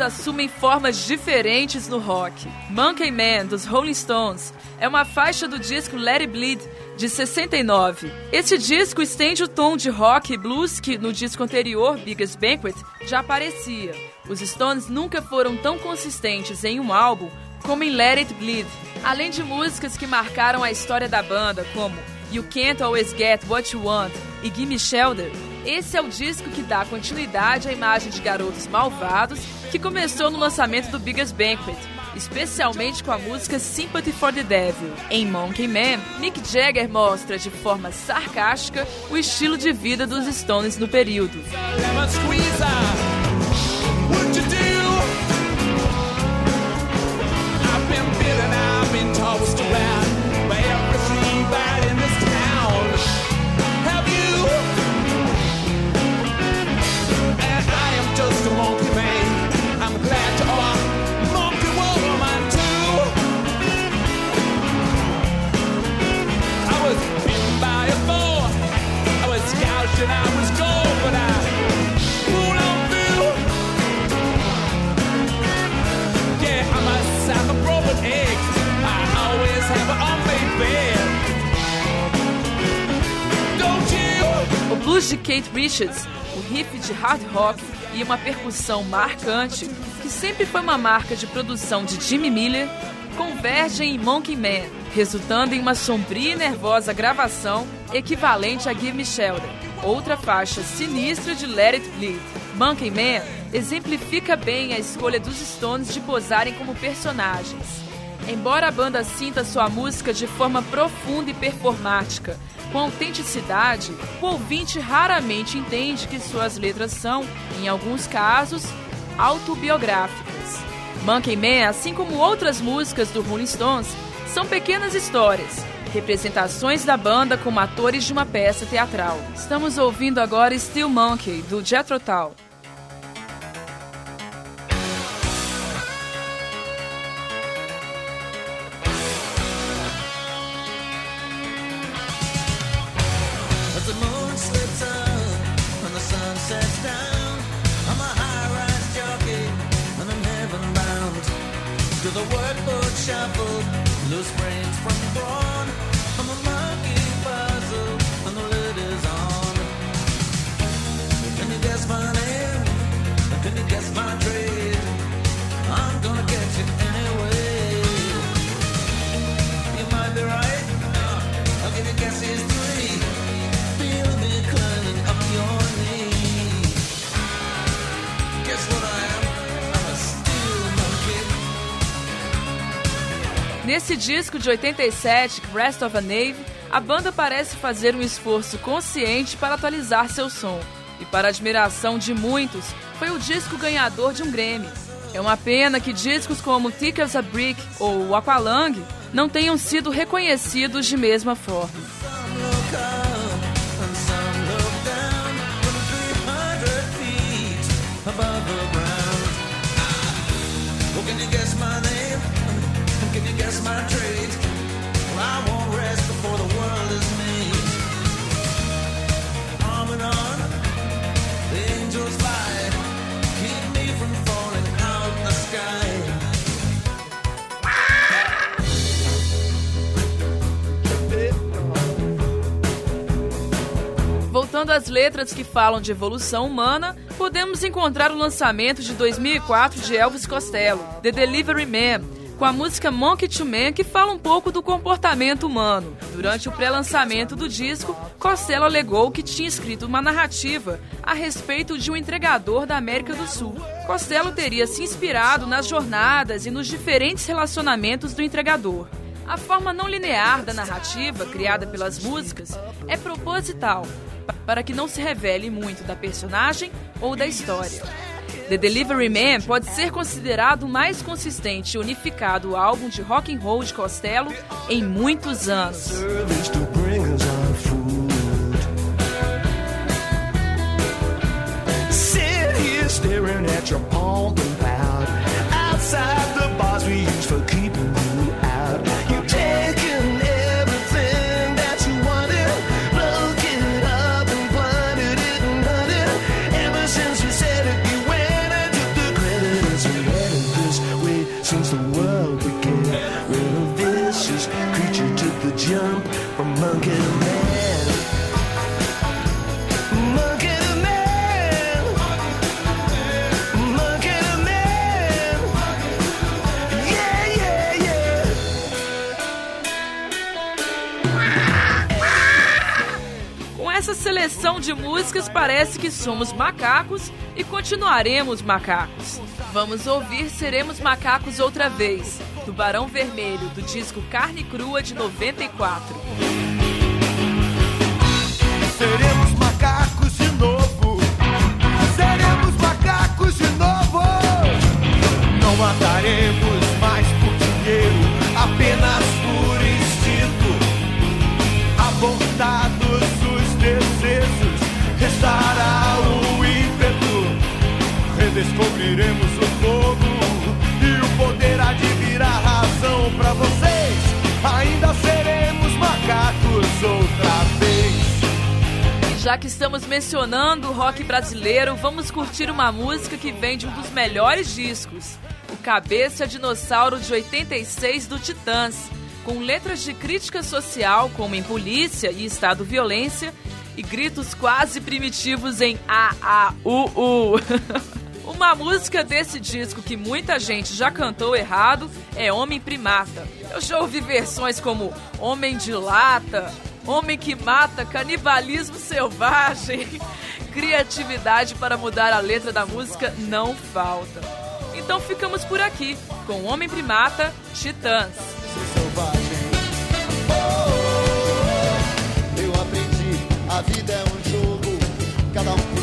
Assumem formas diferentes no rock. Monkey Man, dos Rolling Stones, é uma faixa do disco Let It Bleed, de 69. Esse disco estende o tom de rock e blues que no disco anterior, Biggest Banquet, já aparecia. Os Stones nunca foram tão consistentes em um álbum como em Let It Bleed, além de músicas que marcaram a história da banda, como You Can't Always Get What You Want e Gimme Shelter. Esse é o disco que dá continuidade à imagem de garotos malvados que começou no lançamento do Biggest Banquet, especialmente com a música Sympathy for the Devil. Em Monkey Man, Mick Jagger mostra de forma sarcástica o estilo de vida dos Stones no período. lemon O blues de Kate Richards, o riff de hard rock e uma percussão marcante, que sempre foi uma marca de produção de Jimmy Miller, convergem em Monkey Man, resultando em uma sombria e nervosa gravação equivalente a Give Me Shelter, outra faixa sinistra de Let It Bleed. Monkey Man exemplifica bem a escolha dos Stones de posarem como personagens. Embora a banda sinta sua música de forma profunda e performática, com autenticidade, o ouvinte raramente entende que suas letras são, em alguns casos, autobiográficas. Monkey Man, assim como outras músicas do Rolling Stones, são pequenas histórias, representações da banda como atores de uma peça teatral. Estamos ouvindo agora Still Monkey, do Jethro Tull. Disco de 87, Rest of a Nave, a banda parece fazer um esforço consciente para atualizar seu som. E para admiração de muitos, foi o disco ganhador de um Grammy. É uma pena que discos como Thick as a Brick ou Aqualung não tenham sido reconhecidos de mesma forma. Voltando às letras que falam de evolução humana, podemos encontrar o lançamento de 2004 de Elvis Costello, The Delivery Man, com a música Monkey to Man, que fala um pouco do comportamento humano. Durante o pré-lançamento do disco, Costello alegou que tinha escrito uma narrativa a respeito de um entregador da América do Sul. Costello teria se inspirado nas jornadas e nos diferentes relacionamentos do entregador. A forma não linear da narrativa, criada pelas músicas, é proposital, para que não se revele muito da personagem ou da história. The Delivery Man pode ser considerado o mais consistente e unificado álbum de rock and roll de Costello em muitos anos. Staring at your pumping loud. Outside the bars we for seleção de músicas parece que somos macacos e continuaremos macacos. Vamos ouvir Seremos Macacos outra vez, do Barão Vermelho, do disco Carne Crua de 94. Seremos macacos de novo. Seremos macacos de novo. Não mataremos mais por dinheiro, apenas por instinto. Abortados os Redescobriremos o fogo e o poder há de virar razão pra vocês. Ainda seremos macacos outra vez. Já que estamos mencionando o rock brasileiro, vamos curtir uma música que vem de um dos melhores discos, o Cabeça Dinossauro de 86 do Titãs, com letras de crítica social como em polícia e estado violência e gritos quase primitivos em A A U U. Uma música desse disco que muita gente já cantou errado é Homem Primata. Eu já ouvi versões como Homem de Lata, Homem que Mata, Canibalismo Selvagem. Criatividade para mudar a letra da música não falta. Então ficamos por aqui com Homem Primata, Titãs. Eu aprendi, a vida é um jogo, cada um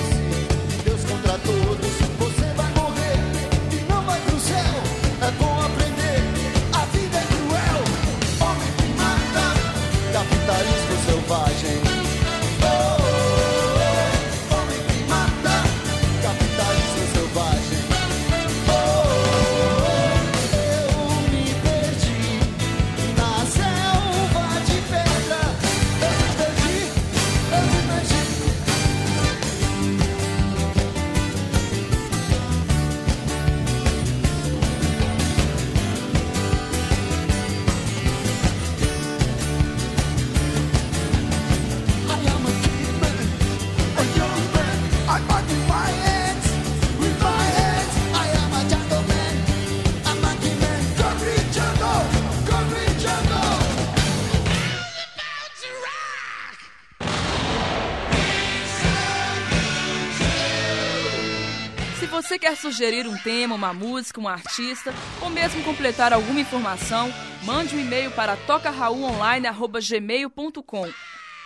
sugerir um tema, uma música, um artista, ou mesmo completar alguma informação, mande um e-mail para tocaraulonline.gmail.com.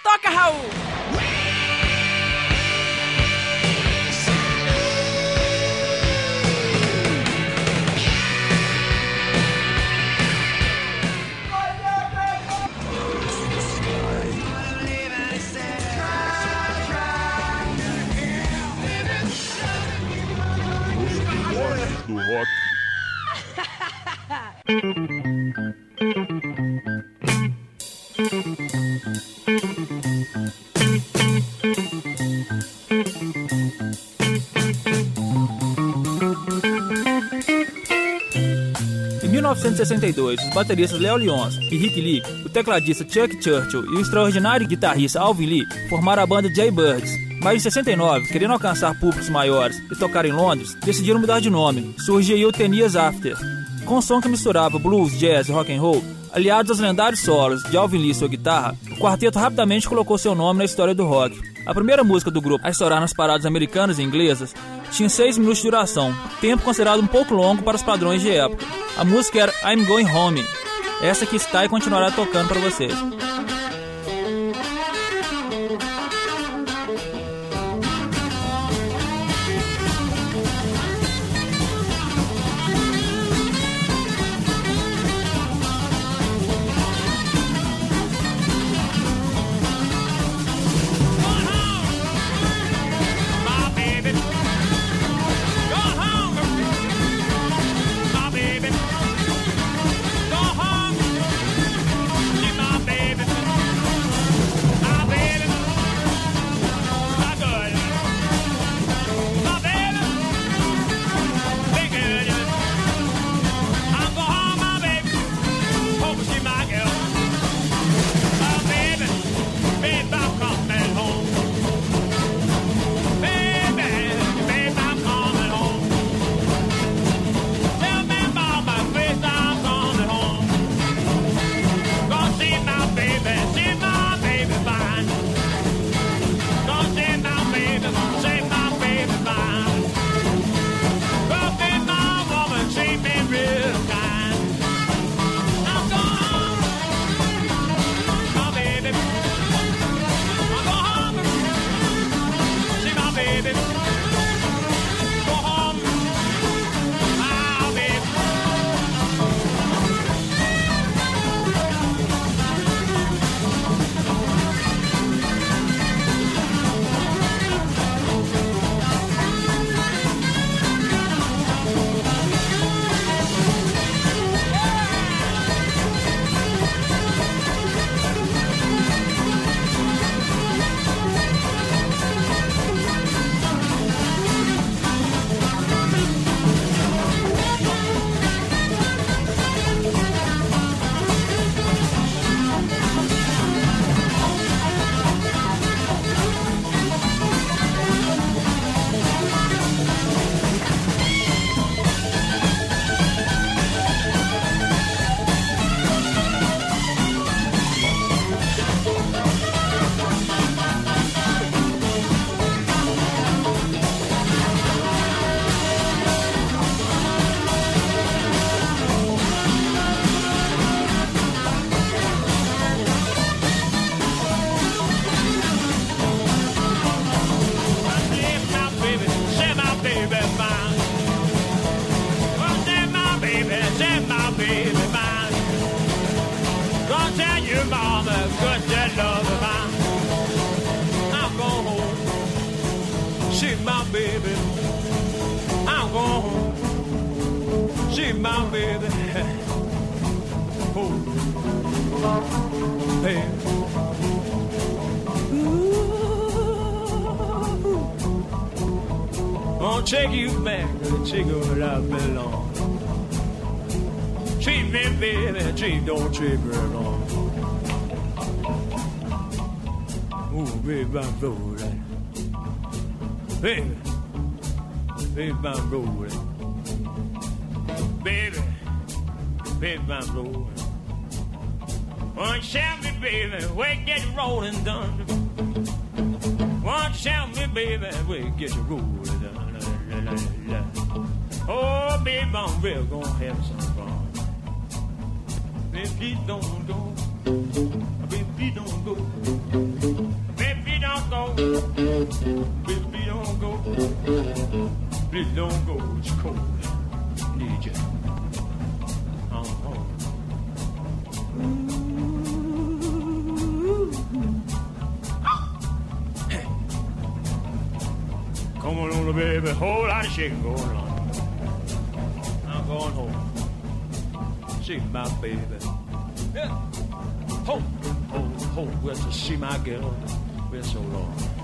Toca, Raul! Do rock. 1962, os bateristas Léo Lyons e Rick Lee, o tecladista Chuck Churchill e o extraordinário guitarrista Alvin Lee formaram a banda Jaybirds. Mas em 69, querendo alcançar públicos maiores e tocar em Londres, decidiram mudar de nome. Surgiu aí o Ten Years After. Com um som que misturava blues, jazz e rock and roll, aliados aos lendários solos de Alvin Lee e sua guitarra, o quarteto rapidamente colocou seu nome na história do rock. A primeira música do grupo a estourar nas paradas americanas e inglesas tinha 6 minutos de duração, tempo considerado um pouco longo para os padrões de época. A música era I'm Going Home. Essa que está e continuará tocando para vocês. Treat, don't treat me wrong. Ooh, baby, I'm rolling. Baby, baby, I'm rolling. Baby, baby, I'm rolling. One shout me, baby, we get rolling done. One shout me, baby, we get you rolling done. La, la, la, la. Oh, baby, I'm real gonna have some fun. Baby, don't go. Baby, don't go. Baby, don't go. Baby, don't go. Don't go. It's cold. Need you. I'm home. Come on, baby, whole lot shaking going on. I'm going home. See my baby. Yeah. Home, home, home. Well, to see my girl. We're so long.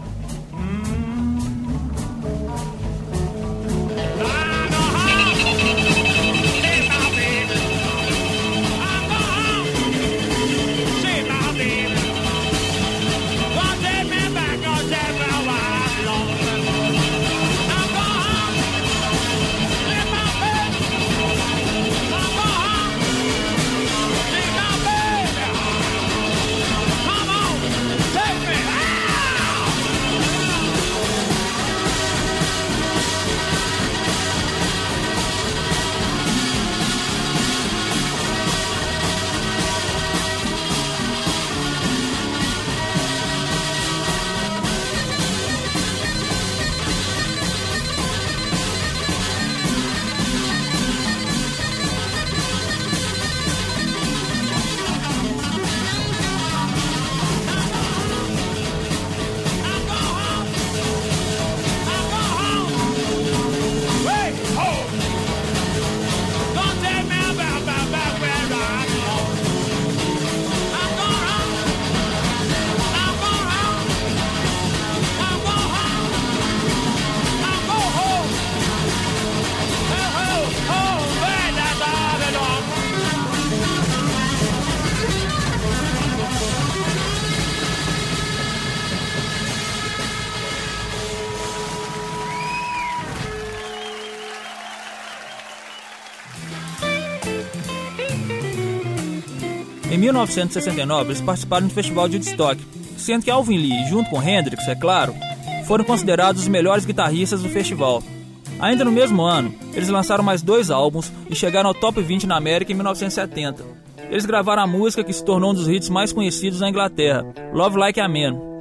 1969, eles participaram do Festival de Woodstock, sendo que Alvin Lee, junto com Hendrix, é claro, foram considerados os melhores guitarristas do festival. Ainda no mesmo ano, eles lançaram mais dois álbuns e chegaram ao top 20 na América em 1970. Eles gravaram a música que se tornou um dos hits mais conhecidos na Inglaterra, Love Like a Man.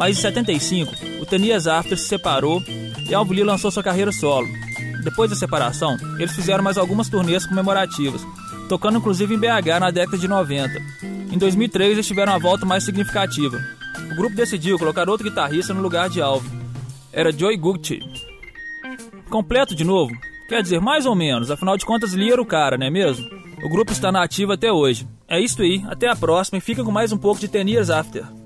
Mas em 75, o Tenias After se separou e Alvin Lee lançou sua carreira solo. Depois da separação, eles fizeram mais algumas turnês comemorativas, tocando inclusive em BH na década de 90. Em 2003, eles tiveram uma volta mais significativa. O grupo decidiu colocar outro guitarrista no lugar de Alvin. Era Joey Gucci. Completo de novo? Quer dizer, mais ou menos, afinal de contas Lee era o cara, não é mesmo? O grupo está na ativa até hoje. É isso aí, até a próxima e fica com mais um pouco de Ten Years After.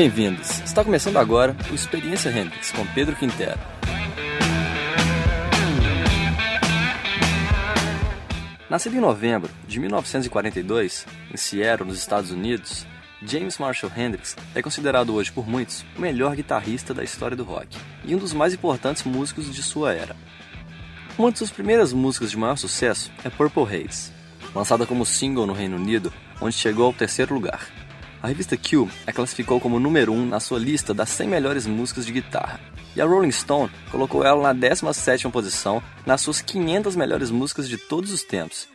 Bem-vindos! Está começando agora o Experiência Hendrix com Pedro Quintero. Nascido em novembro de 1942, em Seattle, nos Estados Unidos, James Marshall Hendrix é considerado hoje por muitos o melhor guitarrista da história do rock e um dos mais importantes músicos de sua era. Uma de suas primeiras músicas de maior sucesso é Purple Haze, lançada como single no Reino Unido, onde chegou ao terceiro lugar. A revista Q a classificou como número 1 um na sua lista das 100 melhores músicas de guitarra, e a Rolling Stone colocou ela na 17ª posição nas suas 500 melhores músicas de todos os tempos.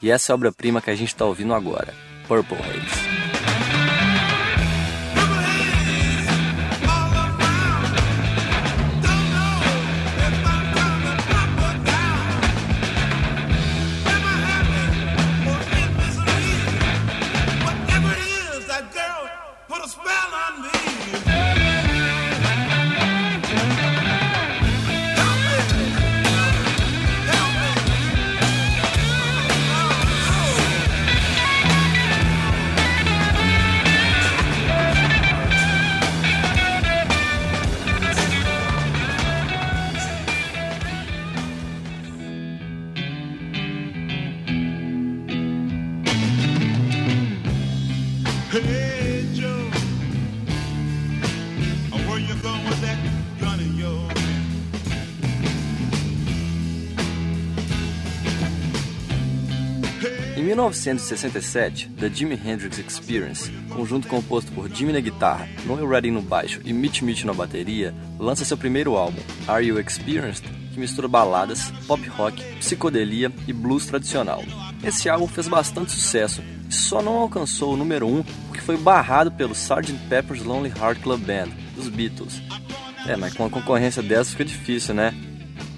E essa é a obra-prima que a gente está ouvindo agora, Purple Haze. 1967, The Jimi Hendrix Experience, conjunto composto por Jimmy na guitarra, Noel Redding no baixo e Mitch Mitch na bateria, lança seu primeiro álbum, Are You Experienced?, que mistura baladas, pop rock, psicodelia e blues tradicional. Esse álbum fez bastante sucesso e só não alcançou o número 1 um porque foi barrado pelo Sgt. Pepper's Lonely Heart Club Band, dos Beatles. É, mas com uma concorrência dessa fica difícil, né?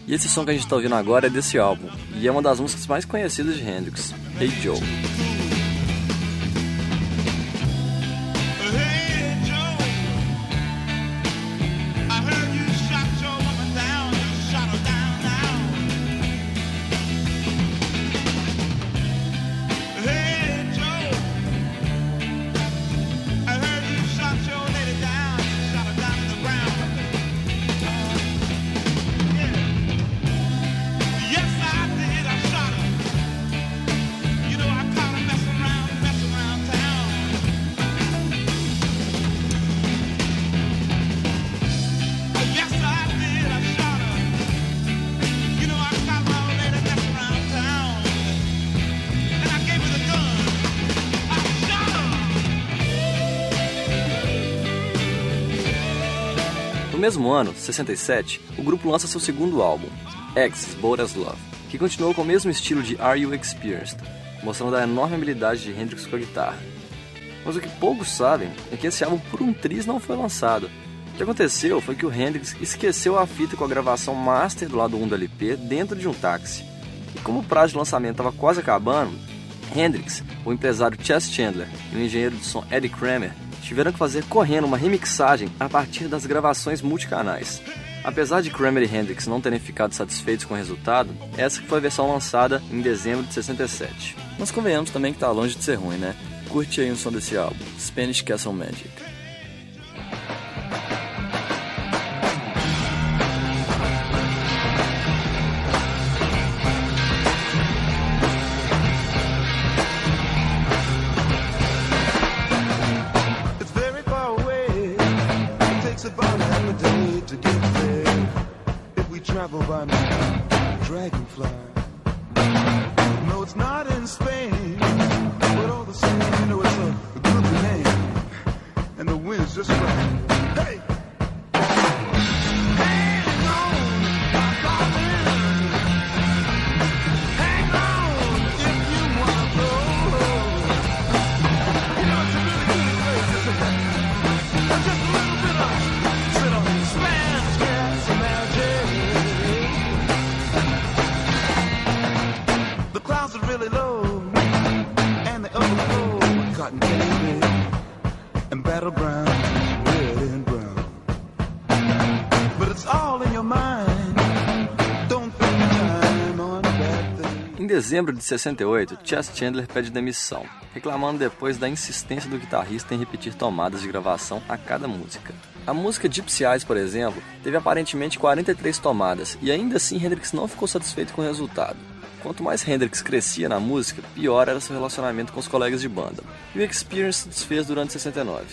E esse som que a gente tá ouvindo agora é desse álbum, e é uma das músicas mais conhecidas de Hendrix, Hey Joe. Mesmo ano, 67, o grupo lança seu segundo álbum, Bold as Love, que continuou com o mesmo estilo de Are You Experienced, mostrando a enorme habilidade de Hendrix com a guitarra. Mas o que poucos sabem é que esse álbum por um triz não foi lançado. O que aconteceu foi que o Hendrix esqueceu a fita com a gravação master do lado 1 do LP dentro de um táxi. E como o prazo de lançamento estava quase acabando, Hendrix, o empresário Chess Chandler e o engenheiro de som Eddie Kramer tiveram que fazer correndo uma remixagem a partir das gravações multicanais. Apesar de Kramer e Hendrix não terem ficado satisfeitos com o resultado, essa foi a versão lançada em dezembro de 67. Mas convenhamos também que tá longe de ser ruim, né? Curte aí o som desse álbum, Spanish Castle Magic. Dezembro de 68, Chess Chandler pede demissão, reclamando depois da insistência do guitarrista em repetir tomadas de gravação a cada música. A música Gypsy Eyes, por exemplo, teve aparentemente 43 tomadas, e ainda assim Hendrix não ficou satisfeito com o resultado. Quanto mais Hendrix crescia na música, pior era seu relacionamento com os colegas de banda, e o Experience se desfez durante 69.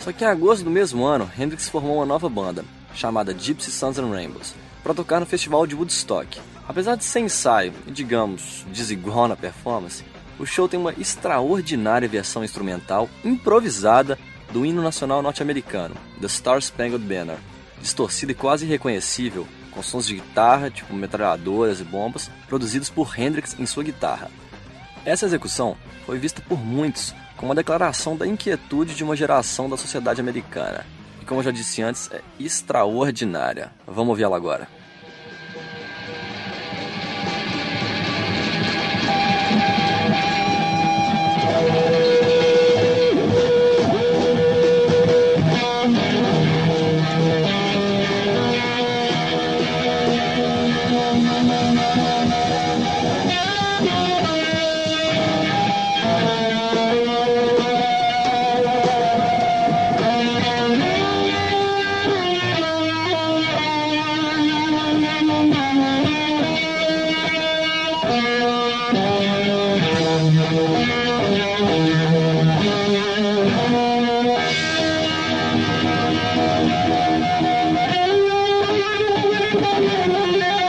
Só que em agosto do mesmo ano, Hendrix formou uma nova banda, chamada Gypsy Suns and Rainbows, para tocar no festival de Woodstock. Apesar de ser ensaio e, digamos, desigual na performance, o show tem uma extraordinária versão instrumental improvisada do hino nacional norte-americano, The Star Spangled Banner, distorcida e quase irreconhecível, com sons de guitarra, tipo metralhadoras e bombas, produzidos por Hendrix em sua guitarra. Essa execução foi vista por muitos como uma declaração da inquietude de uma geração da sociedade americana. E como eu já disse antes, é extraordinária. Vamos ouvir ela agora. Thank you.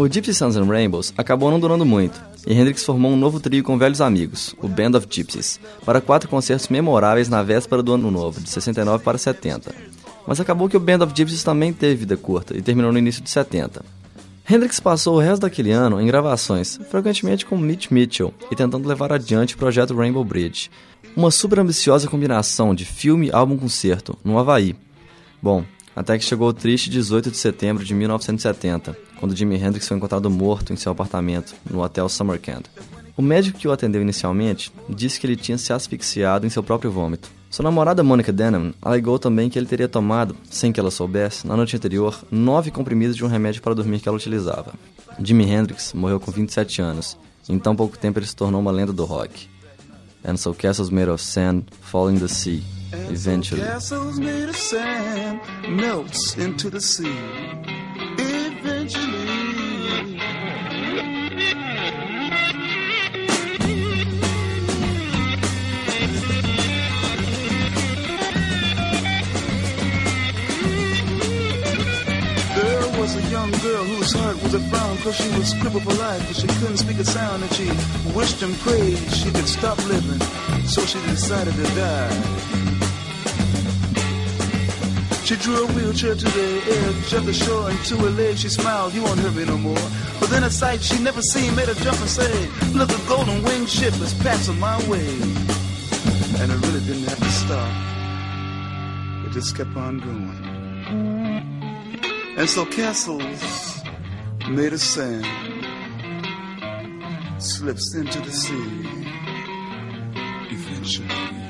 O Gypsy Sons and Rainbows acabou não durando muito, e Hendrix formou um novo trio com velhos amigos, o Band of Gypsies, para quatro concertos memoráveis na véspera do Ano Novo, de 69 para 70. Mas acabou que o Band of Gypsies também teve vida curta e terminou no início de 70. Hendrix passou o resto daquele ano em gravações, frequentemente com Mitch Mitchell, e tentando levar adiante o projeto Rainbow Bridge, uma super ambiciosa combinação de filme e álbum-concerto, no Havaí. Bom, até que chegou o triste 18 de setembro de 1970, quando Jimi Hendrix foi encontrado morto em seu apartamento, no Hotel Summercamp. O médico que o atendeu inicialmente disse que ele tinha se asfixiado em seu próprio vômito. Sua namorada Monica Denham alegou também que ele teria tomado, sem que ela soubesse, na noite anterior, nove comprimidos de um remédio para dormir que ela utilizava. Jimi Hendrix morreu com 27 anos, e em tão pouco tempo ele se tornou uma lenda do rock. And so castles made of sand fall in the sea, eventually. Castles made of sand melts into the sea. Cause she was crippled for life but she couldn't speak a sound and she wished and prayed she could stop living so she decided to die. She drew a wheelchair to the edge of the shore and to her legs she smiled, you won't hurt me no more. But then a sight she never seen made her jump and say, look, a golden winged ship is passing my way. And it really didn't have to stop. It just kept on going. And so castles made of sand slips into the sea eventually.